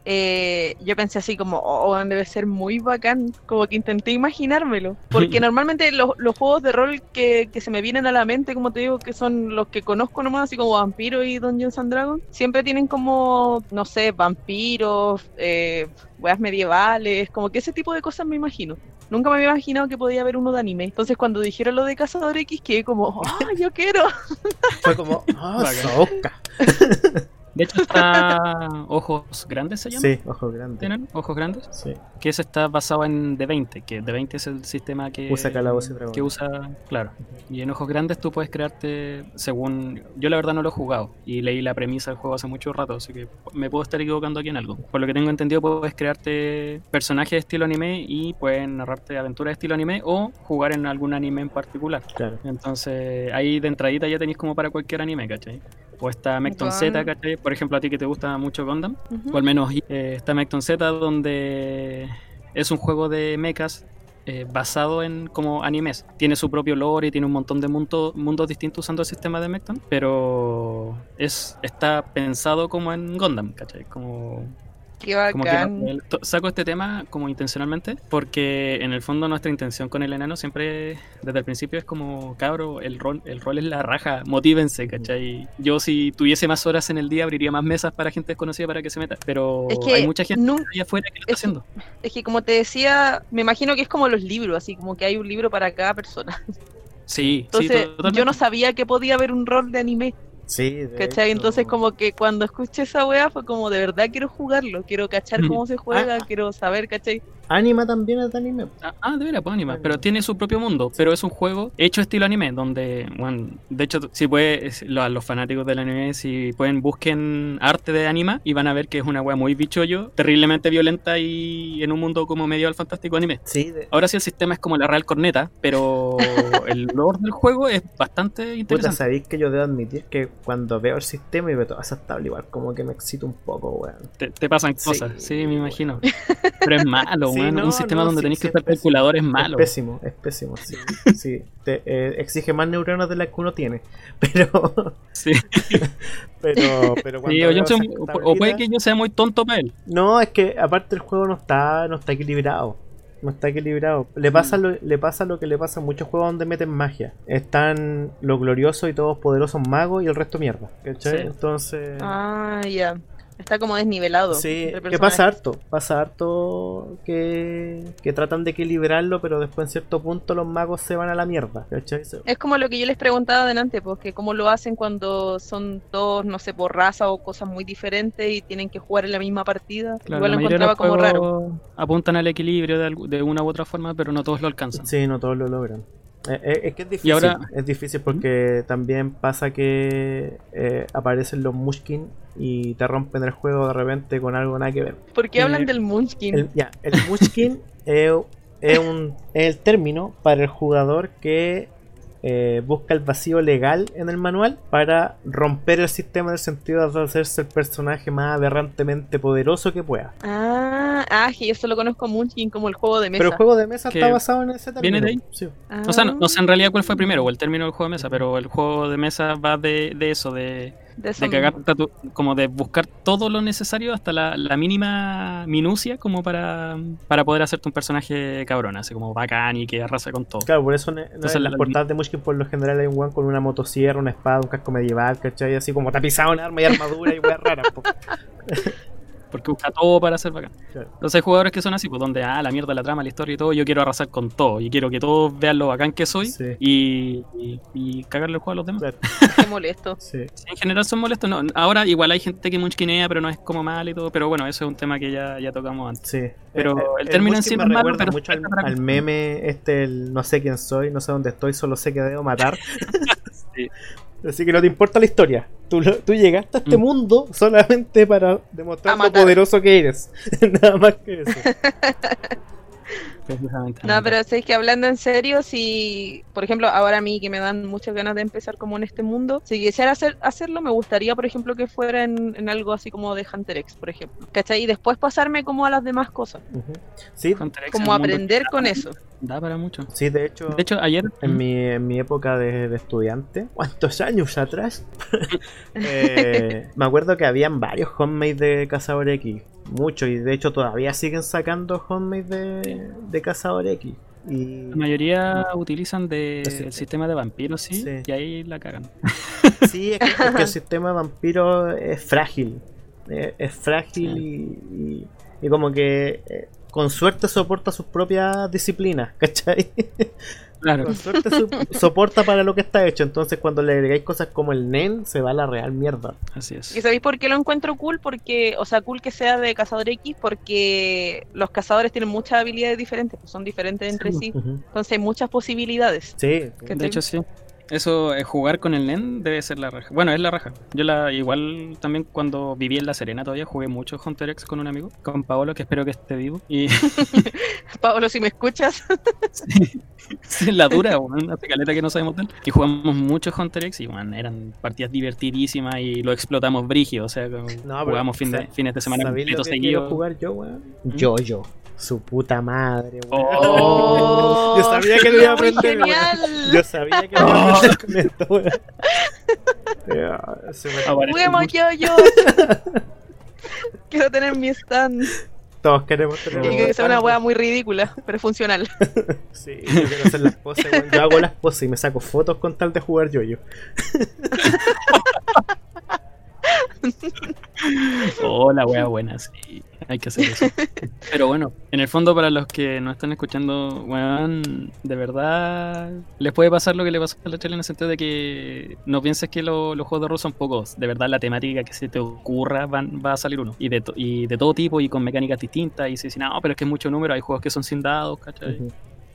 eh, yo pensé así como, oh, debe ser muy bacán, como que intenté imaginármelo, porque normalmente los, los juegos de rol que, que se me vienen a la mente, como te digo, que son los que conozco nomás, así como Vampiro y Dungeons and Dragons, siempre tienen como, no sé, vampiros, eh, weas medievales, como que ese tipo de cosas me imagino. Nunca me había imaginado que podía haber uno de anime. Entonces cuando dijeron lo de Cazador X, quedé como, ¡ah, yo quiero! Fue como, ah, Bacán. De hecho está Ojos Grandes se llama. Sí, ojo grande. ¿Tienen Ojos Grandes? Sí. Que ese está basado en D20, que D20 es el sistema que Usa y que usa, claro. Y en Ojos Grandes tú puedes crearte según yo la verdad no lo he jugado y leí la premisa del juego hace mucho rato, así que me puedo estar equivocando aquí en algo. Por lo que tengo entendido puedes crearte personajes de estilo anime y pueden narrarte aventuras de estilo anime o jugar en algún anime en particular. Claro. Entonces, ahí de entradita ya tenéis como para cualquier anime, ¿cachai? O está Mecton. Z, ¿cachai? Por ejemplo, a ti que te gusta mucho Gundam. O al menos eh, está Mecton Z, donde es un juego de mechas eh, basado en como animes. Tiene su propio lore y tiene un montón de mundo- mundos distintos usando el sistema de Mecton, pero es está pensado como en Gundam, ¿cachai? Como Qué como que bacán. to- saco este tema como intencionalmente porque en el fondo nuestra intención con el enano siempre desde el principio es como cabro el rol el rol es la raja motívense ¿cachai? yo si tuviese más horas en el día abriría más mesas para gente desconocida para que se meta pero Es que hay mucha gente nun- allá afuera que lo está es- haciendo Es que como te decía, me imagino que es como los libros, así como que hay un libro para cada persona. sí Entonces, sí yo no sabía que podía haber un rol de anime, Sí, ¿cachai? hecho, Entonces, como que cuando escuché esa wea fue como de verdad quiero jugarlo, quiero cachar Ujú. cómo se juega, Ah. quiero saber, ¿cachai? Anima también es de anime. Ah, ah, de veras, pues Anime. pero tiene su propio mundo, pero es un juego hecho estilo anime, donde, bueno, de hecho, si puede, es- lo- los fanáticos del anime, si pueden, busquen arte de anime y van a ver que es una wea muy bichollo, terriblemente violenta y en un mundo como medio al fantástico anime. Sí, de- Ahora sí el sistema es como la real corneta, pero el lore del juego es bastante Puta, interesante. sabéis que yo debo admitir que cuando veo el sistema y veo toda esa tabla igual, como que me excita un poco, weón. Te, te pasan Sí, cosas, sí, me weón. imagino. Pero es malo, Sí, weón, no, un sistema no, donde sí, tenéis que sí, usar calculadores es malo. Es pésimo, es pésimo, sí. sí. Te, eh, exige más neuronas de las que uno tiene. Pero, Sí. pero, pero cuando yo soy- o- puede que yo sea muy tonto para él. No, es que aparte el juego no está, no está equilibrado. No está equilibrado. Le pasa, lo, le pasa lo que le pasa a muchos juegos donde meten magia. Están los gloriosos y todos poderosos magos y el resto mierda. ¿Cachai? Sí. Entonces. Ah, ya. Está como desnivelado. Sí, que pasa harto, pasa harto que, que tratan de equilibrarlo, pero después en cierto punto los magos se van a la mierda, Es como lo que yo les preguntaba adelante, porque cómo lo hacen cuando son todos, no sé, por raza o cosas muy diferentes y tienen que jugar en la misma partida. Claro, Igual la lo encontraba como raro. apuntan al equilibrio de, de una u otra forma, pero no todos lo alcanzan. Sí, no todos lo logran. Eh, eh, es que es difícil, ahora- es difícil porque también pasa que eh, aparecen los Mushkin y te rompen el juego de repente con algo nada que ver. ¿Por qué Eh, hablan del Munchkin? El, ya, el Mushkin es, es un, es el término para el jugador que eh, busca el vacío legal en el manual para romper el sistema en el sentido de hacerse el personaje más aberrantemente poderoso que pueda. Ah, ah, que yo solo conozco Munchkin como el juego de mesa. Pero el juego de mesa está basado en ese viene término. de ahí. Sí. Ah. O sea, no, no sé en realidad cuál fue primero, o el término del juego de mesa, pero el juego de mesa va de, de eso, de, de de cagar mismo. tatu- como de buscar todo lo necesario hasta la, la mínima minucia como para, para poder hacerte un personaje cabrón, así como bacán y que arrasa con todo. Claro, por eso en, en Entonces, las la- portadas de Mushkin por lo general hay un weón con una motosierra, una espada, un casco medieval, ¿cachai? Así como tapizado en arma y armadura y weas raras. po. Porque busca todo para ser bacán. Claro. Entonces hay jugadores que son así, pues donde, ah, la mierda, la trama, la historia y todo, yo quiero arrasar con todo. Y quiero que todos vean lo bacán que soy Sí. y, y, y cagarle el juego a los demás. Claro, Qué molesto. sí. En general son molestos. No, ahora igual hay gente que munchkinea, pero no es como mal y todo. Pero bueno, eso es un tema que ya, ya tocamos antes. Sí. Pero Eh, eh, el término en sí me es malo, recuerda pero mucho al, al meme este, el no sé quién soy, no sé dónde estoy, solo sé que debo matar. Sí. Así que no te importa la historia. Tú, lo- tú llegaste a este Mm. mundo solamente para demostrar lo poderoso que eres. Nada más que eso. No, pero sé que hablando en serio, si, por ejemplo, ahora a mí que me dan muchas ganas de empezar como en este mundo, si quisiera hacer, hacerlo, me gustaría, por ejemplo, que fuera en, en algo así como de Hunter X, por ejemplo. ¿Cachai? Y después pasarme como a las demás cosas. Sí, Hunter X es Como aprender con da- eso. Da para mucho. sí, de hecho. De hecho, ayer. En mi, en mi época de, de estudiante, ¿cuántos años atrás? Eh, me acuerdo que habían varios homemade de Cazador X, muchos, y de hecho todavía siguen sacando homemade de, de Cazador X. Y La mayoría utilizan de- el sistema de vampiros, sí, Sí. y ahí la cagan. sí, es que, es que el sistema vampiro es frágil, eh, es frágil Sí. y, y- y como que eh, con suerte soporta sus propias disciplinas, ¿cachai? Claro. Con suerte su- soporta para lo que está hecho. Entonces, cuando le agregáis cosas como el NEN, se va a la real mierda. Así es. ¿Y sabéis por qué lo encuentro cool? Porque, o sea, cool que sea de Cazador X, porque los cazadores tienen muchas habilidades diferentes, pues son diferentes entre Sí, sí. Ujú. Entonces hay muchas posibilidades. Sí, ¿Qué De hecho, sí. Eso, eh, jugar con el NEN debe ser la raja. Bueno, es la raja. Yo la igual también cuando viví en La Serena todavía jugué mucho Hunter X con un amigo, con Paolo, que espero que esté vivo. Y Pablo, si me escuchas, sí, sí, la dura, weón, hace caleta que no sabemos de él. Y jugamos mucho Hunter X y bueno, eran partidas divertidísimas y lo explotamos brígido. O sea, No, jugamos fin de- fines de semana ¿Sabéis lo completos que quiero seguidos. jugar yo, weón? Yo, yo. Su puta madre, weón. Oh, Yo sabía que lo iba a aprender. Yo sabía que lo iba a aprender con esto, weón. Se me- Juguemos yo, yo. Quiero tener mi stand. Todos queremos tener Y que sea una stand. wea muy ridícula, pero funcional. Sí, yo quiero hacer las poses, weón. Yo hago las poses y me saco fotos con tal de jugar yo-yo. Oh, la wea buena, sí. Hay que hacer eso. Pero bueno, en el fondo, para los que no están escuchando, weón, de verdad les puede pasar lo que le pasó a la chela en el sentido de que no pienses que lo- los juegos de rol son pocos. De verdad, la temática que se te ocurra van- va a salir uno. Y de, to- y de todo tipo y con mecánicas distintas. Y si dicen, no, pero es que es mucho número, hay juegos que son sin dados, ¿cachai?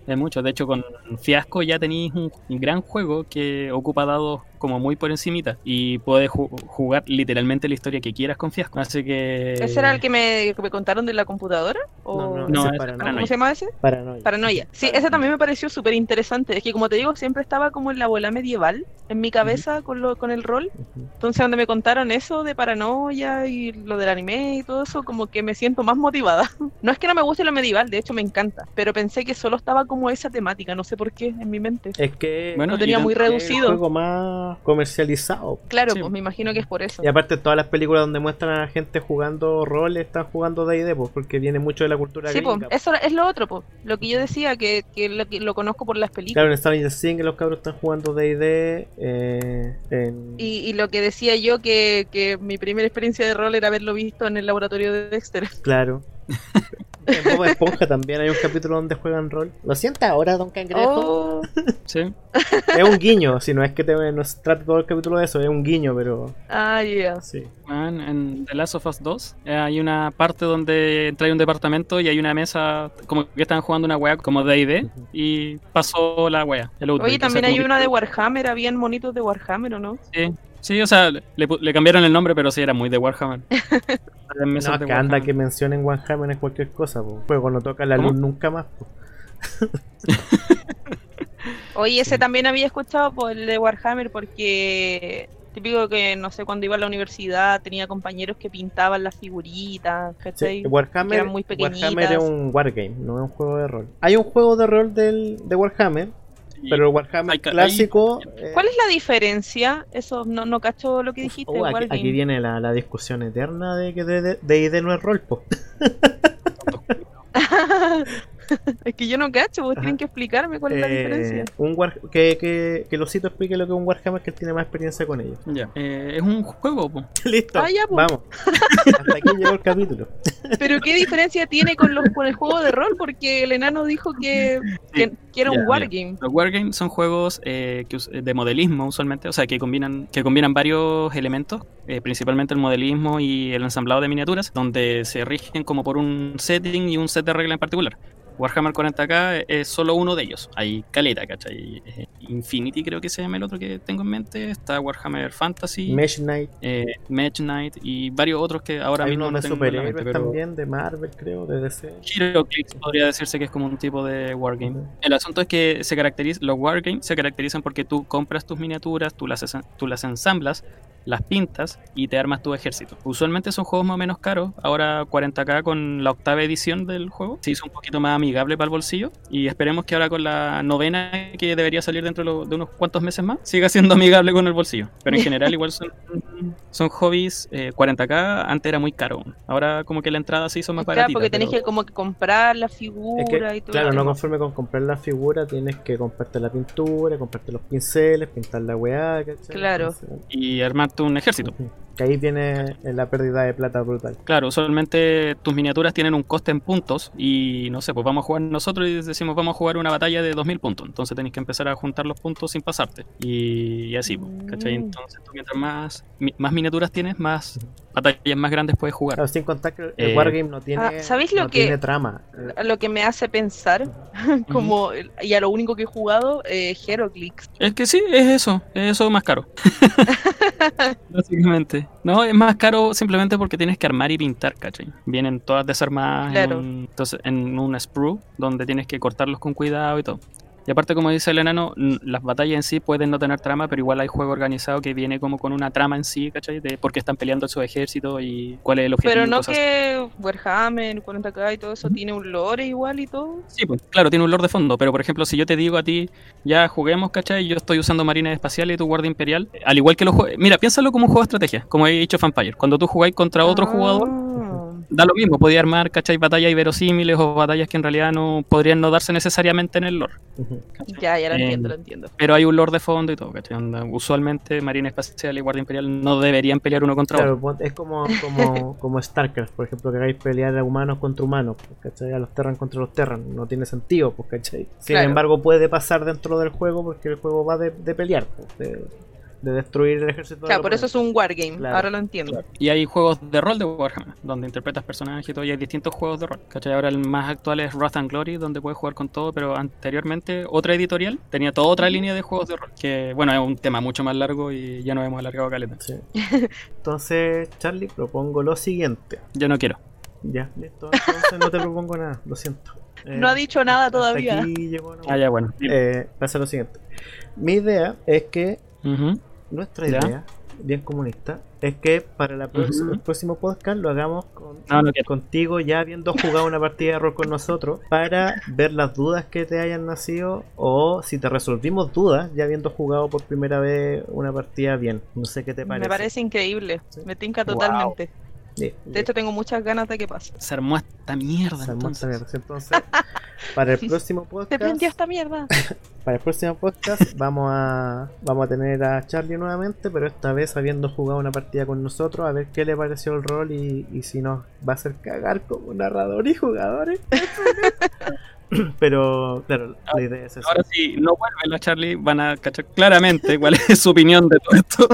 Hay muchos. De hecho, con Fiasco ya tenéis un gran juego que ocupa dados como muy por encimita y puedes ju- jugar literalmente la historia que quieras con Fiasco. Así que... ¿Ese era el que me, que me contaron de la computadora? ¿O... No, no, No, es es para Paranoia. ¿Cómo se llama ese? Paranoia. Paranoia. Sí, ese también me pareció súper interesante. Es que como te digo, siempre estaba como en la bola medieval en mi cabeza con, lo, con el rol. Ujú. Entonces, donde me contaron eso de paranoia y lo del anime y todo eso, como que me siento más motivada. No es que no me guste lo medieval, de hecho me encanta, pero pensé que solo estaba como esa temática, no sé por qué, en mi mente. Es que Bueno, Lo tenía muy tanto- es reducido. juego más comercializado. Claro, Sí. pues me imagino que es por eso. Y aparte todas las películas donde muestran a la gente jugando rol están jugando D&D, pues, porque viene mucho de la cultura Sí, gringa. eso es lo otro, pues. Lo que yo decía, que, que lo, que lo conozco por las películas. Claro, en Stranger Things los cabros están jugando D&D eh, en... Y, y lo que decía yo, que, que mi primera experiencia de rol era haberlo visto en el laboratorio de Dexter. Claro. En Bob Esponja también hay un capítulo donde juegan rol. Lo sienta ahora, Don Cangrejo. Oh, Sí. Es un guiño, si no es que te, no se trate todo el capítulo de eso, es un guiño, pero ah, ya. sí. Man, en The Last of Us 2 eh, hay una parte donde entra un departamento y hay una mesa como que están jugando una wea como D&D Ujú. y pasó la wea. el. Oye, también hay una de Warhammer, habían monitos de Warhammer, ¿o no? Sí, sí, o sea, le, pu- le cambiaron el nombre, pero sí era muy de Warhammer. No, de que anda que mencionen Warhammer en cualquier cosa, pues. Juego no toca la ¿Cómo? luz nunca más. Oye, ese también había escuchado por el de Warhammer porque típico que no sé cuando iba a la universidad tenía compañeros que pintaban las figuritas, Warhammer, que eran muy pequeñitas. Warhammer es un wargame, no es un juego de rol. Hay un juego de rol del, de Warhammer. Pero el Warhammer hay clásico... eh, ¿Cuál es la diferencia? Eso no, no cacho lo que dijiste. oh, aquí, viene la, la discusión eterna de que D&D D&D no es rol. es que yo no cacho, vos Ajá. tienen que explicarme cuál es la Eh, diferencia. un war, que, que, que Losito explique lo que es un Warhammer que él tiene más experiencia con ello. Ya. Eh, es un juego, po. Listo, Ah, ya, pues. vamos. Hasta aquí llegó el capítulo. Pero ¿qué diferencia tiene con, los, con el juego de rol? Porque el enano dijo que, que, que era Ya, un wargame. Los wargames son juegos eh, que us- de modelismo usualmente, o sea, que combinan, que combinan varios elementos, eh, principalmente el modelismo y el ensamblado de miniaturas, donde se rigen como por un setting y un set de reglas en particular. Warhammer 40k es solo uno de ellos. Hay caleta, ¿cachai? Eh, Infinity creo que se llama el otro que tengo en mente. Está Warhammer Fantasy, Mesh Knight. eh, Mage Knight y varios otros que ahora Hay mismo uno no de tengo superhéroes mente, también, de Marvel, creo, de DC. HeroClix podría decirse que es como un tipo de wargame. Ujú. El asunto es que se caracteriza, los wargames se caracterizan porque tú compras tus miniaturas, tú las, tú las ensamblas, las pintas y te armas tu ejército. Usualmente son juegos más o menos caros. Ahora 40k con la octava edición del juego se hizo un poquito más amigable para el bolsillo. Y esperemos que ahora con la novena que debería salir dentro de unos cuantos meses más siga siendo amigable con el bolsillo. Pero en general igual son, son hobbies. eh, 40k antes era muy caro. Ahora como que la entrada se hizo más Claro, baratita. porque tenés pero- que como que comprar la Es figura que, y todo. claro, no tema. conforme con comprar la figura, tienes que comprarte la pintura, comprarte los pinceles, pintar la weá, ¿cachai? Claro. Y un ejército. Que ahí viene la pérdida de plata brutal. Claro, usualmente tus miniaturas tienen un coste en puntos y no sé, pues vamos a jugar nosotros y decimos vamos a jugar una batalla de 2000 puntos. Entonces tenéis que empezar a juntar los puntos sin pasarte. Y, y así, pues, ¿cachai? Mm. Entonces tú mientras más, mi- más miniaturas tienes, más batallas más grandes puedes jugar. Claro, sin contar que el Eh, Wargame no tiene, Ah, ¿sabéis lo no que- tiene trama. Eh, Lo que me hace pensar, como, y a lo único que he jugado, eh, Heroclix. Es que sí, es eso, es eso más caro. Básicamente. No, es más caro simplemente porque tienes que armar y pintar, ¿cachai? Vienen todas desarmadas Claro. en, un, entonces, en una sprue donde tienes que cortarlos con cuidado y todo. Y aparte, como dice el enano, las batallas en sí pueden no tener trama, pero igual hay juego organizado que viene como con una trama en sí, ¿cachai? De por qué están peleando su ejército y cuál es el objetivo. Pero no cosas que Warhammer, 40k y todo eso tiene un lore igual y todo. Sí, pues claro, tiene un lore de fondo, pero por ejemplo, si yo te digo a ti, ya juguemos, ¿cachai? Yo estoy usando marines espaciales y tu guardia imperial, al igual que los juegos. Mira, piénsalo como un juego de estrategia, como he dicho Vampire. Cuando tú jugáis contra otro jugador, Ah. Da lo mismo, podía armar, ¿cachai? Batallas inverosímiles o batallas que en realidad no podrían no darse necesariamente en el lore. Ya, ya lo Eh, entiendo, lo entiendo. Pero hay un lore de fondo y todo, ¿cachai? Onda, usualmente marines espaciales y guardia imperial no deberían pelear uno contra Claro, otro. pon- es como, como, como StarCraft, por ejemplo, que hagáis pelear a humanos contra humanos, pues, ¿cachai? A los Terran contra los Terran, no tiene sentido, pues, ¿cachai? Sin Claro. embargo, puede pasar dentro del juego porque el juego va de, de pelear, pues, de, de destruir el ejército. Claro, del por eso es un wargame, Claro. ahora lo entiendo. Y hay juegos de rol de Warhammer, donde interpretas personajes y todo, y hay distintos juegos de rol. ¿Cachai? Ahora el más actual es Wrath and Glory, donde puedes jugar con todo, pero anteriormente otra editorial tenía toda otra línea de juegos de rol. Que bueno, es un tema mucho más largo y ya nos hemos alargado caleta. Sí. Entonces, Charlie, propongo lo siguiente. Yo no quiero. Ya, listo. Entonces no te propongo nada, lo siento. Eh, No ha dicho nada todavía. Aquí llegó, ¿no? Ah, ya, bueno. Eh, pasa lo siguiente. Mi idea es que Ujú. Nuestra Ya. idea, bien comunista, es que para la el próximo podcast lo hagamos con, No, no quiero. contigo ya habiendo jugado una partida de rol con nosotros para ver las dudas que te hayan nacido o si te resolvimos dudas ya habiendo jugado por primera vez una partida bien. No sé qué te parece. Me parece increíble, Sí. me tinca Wow. Sí, De hecho, tengo muchas ganas de que pase. Se armó esta mierda. se armó esta mierda. Entonces, para el próximo Te podcast, prendió esta mierda. para el próximo podcast vamos a vamos a tener a Charlie nuevamente, pero esta vez habiendo jugado una partida con nosotros, a ver qué le pareció el rol y, y si nos va a hacer cagar como narrador y jugadores. pero claro, la idea es eso. Ahora si no vuelve la Charlie, van a cachar claramente cuál es su opinión de todo esto.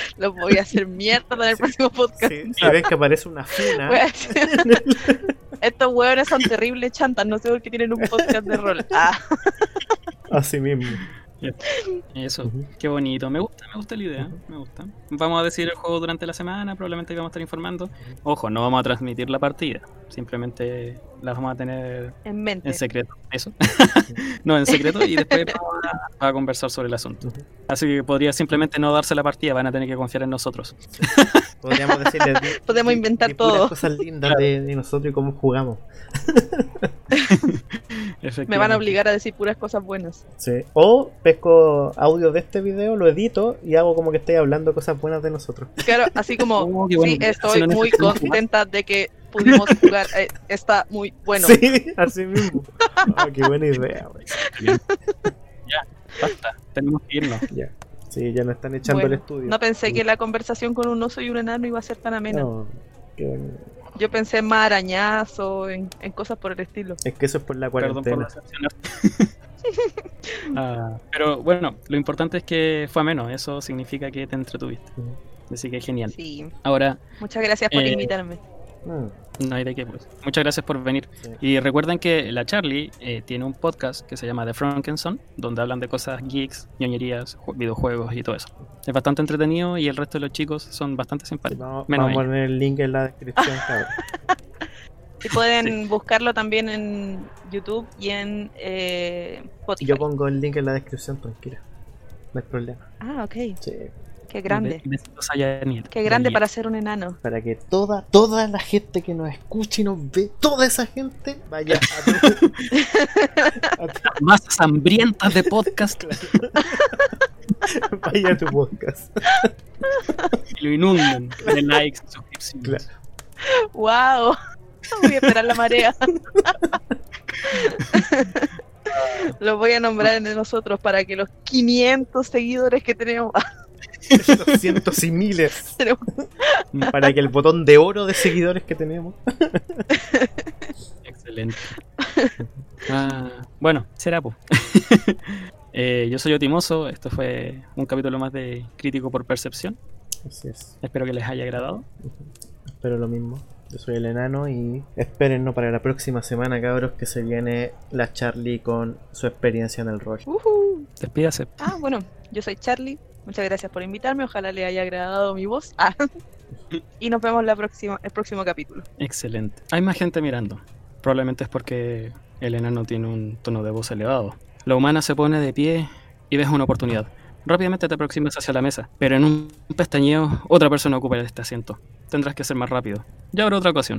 Los voy a hacer mierda en el próximo podcast. Si ven que aparece una funa, Estos hueones son terribles chantas, no sé por qué tienen un podcast de rol. Ah, así mismo. Eso, qué bonito. Me gusta, me gusta la idea. Me gusta. Vamos a decir el juego durante la semana, probablemente vamos a estar informando. Ojo, no vamos a transmitir la partida. Simplemente la vamos a tener en mente. en secreto. Eso. no, en secreto y después vamos a, a conversar sobre el asunto. Así que podría simplemente no darse la partida, van a tener que confiar en nosotros. Podríamos decirle Podemos inventar todo. cosas lindas de, de nosotros y cómo jugamos. Me van a obligar a decir puras cosas buenas. Sí. O pesco audio de este video, lo edito y hago como que estoy hablando cosas buenas de nosotros. Claro, así como, Oh, sí, estoy Si no muy contenta de que pudimos jugar. eh, está muy bueno. Sí, así mismo. Ah, qué buena idea, güey. Ya, basta. Tenemos que irnos. Ya. Sí, ya nos están echando Bueno, el estudio. No pensé que la conversación con un oso y un enano iba a ser tan amena. No, qué bueno. Yo pensé en más arañazo, en, en cosas por el estilo. Es que eso es por la Perdón por cuarentena. Ah, pero bueno, lo importante es que fue ameno. Eso significa que te entretuviste. Así que genial. Sí, Ahora, muchas gracias por Eh, invitarme. Mm, no hay de qué, pues. Muchas gracias por venir. sí. Y recuerden que la Charlie eh, tiene un podcast que se llama The Frankenson, donde hablan de cosas geeks, ñoñerías, ju- videojuegos y todo eso. Es bastante entretenido y el resto de los chicos son bastante simpáticos. Vamos, Menos vamos a poner el link en la descripción. Y pueden buscarlo también en YouTube y en eh, Spotify. Yo pongo el link en la descripción, tranquila. No hay problema. Ah, ok. Sí. Qué grande. Besitos a. Qué grande para ser un enano. Para que toda, toda la gente que nos escuche y nos ve, toda esa gente vaya a tu, a Masas hambrientas de podcast vaya a tu podcast. y lo inunden de likes, suscripciones. Claro. ¡Wow! Voy a esperar la marea. Lo voy a nombrar en nosotros para que los 500 seguidores que tenemos. Cientos y miles. Para que el botón de oro de seguidores que tenemos. Excelente. Ah, bueno, será pues. Eh, yo soy Otimoso, esto fue un capítulo más de Crítico por Percepción. Así es. Espero que les haya agradado. Espero lo mismo. Yo soy el enano y espérennos para la próxima semana, cabros, que se viene la Charlie con su experiencia en el rol. Ujú. Despídase. Ah, bueno, yo soy Charlie. Muchas gracias por invitarme. Ojalá le haya agradado mi voz. Ah. Y nos vemos la próxima, el próximo capítulo. Excelente. Hay más gente mirando. Probablemente es porque El enano tiene un tono de voz elevado. La humana se pone de pie y ves una oportunidad. Rápidamente te aproximas hacia la mesa, pero en un pestañeo otra persona ocupa este asiento. Tendrás que ser más rápido. Ya habrá otra ocasión.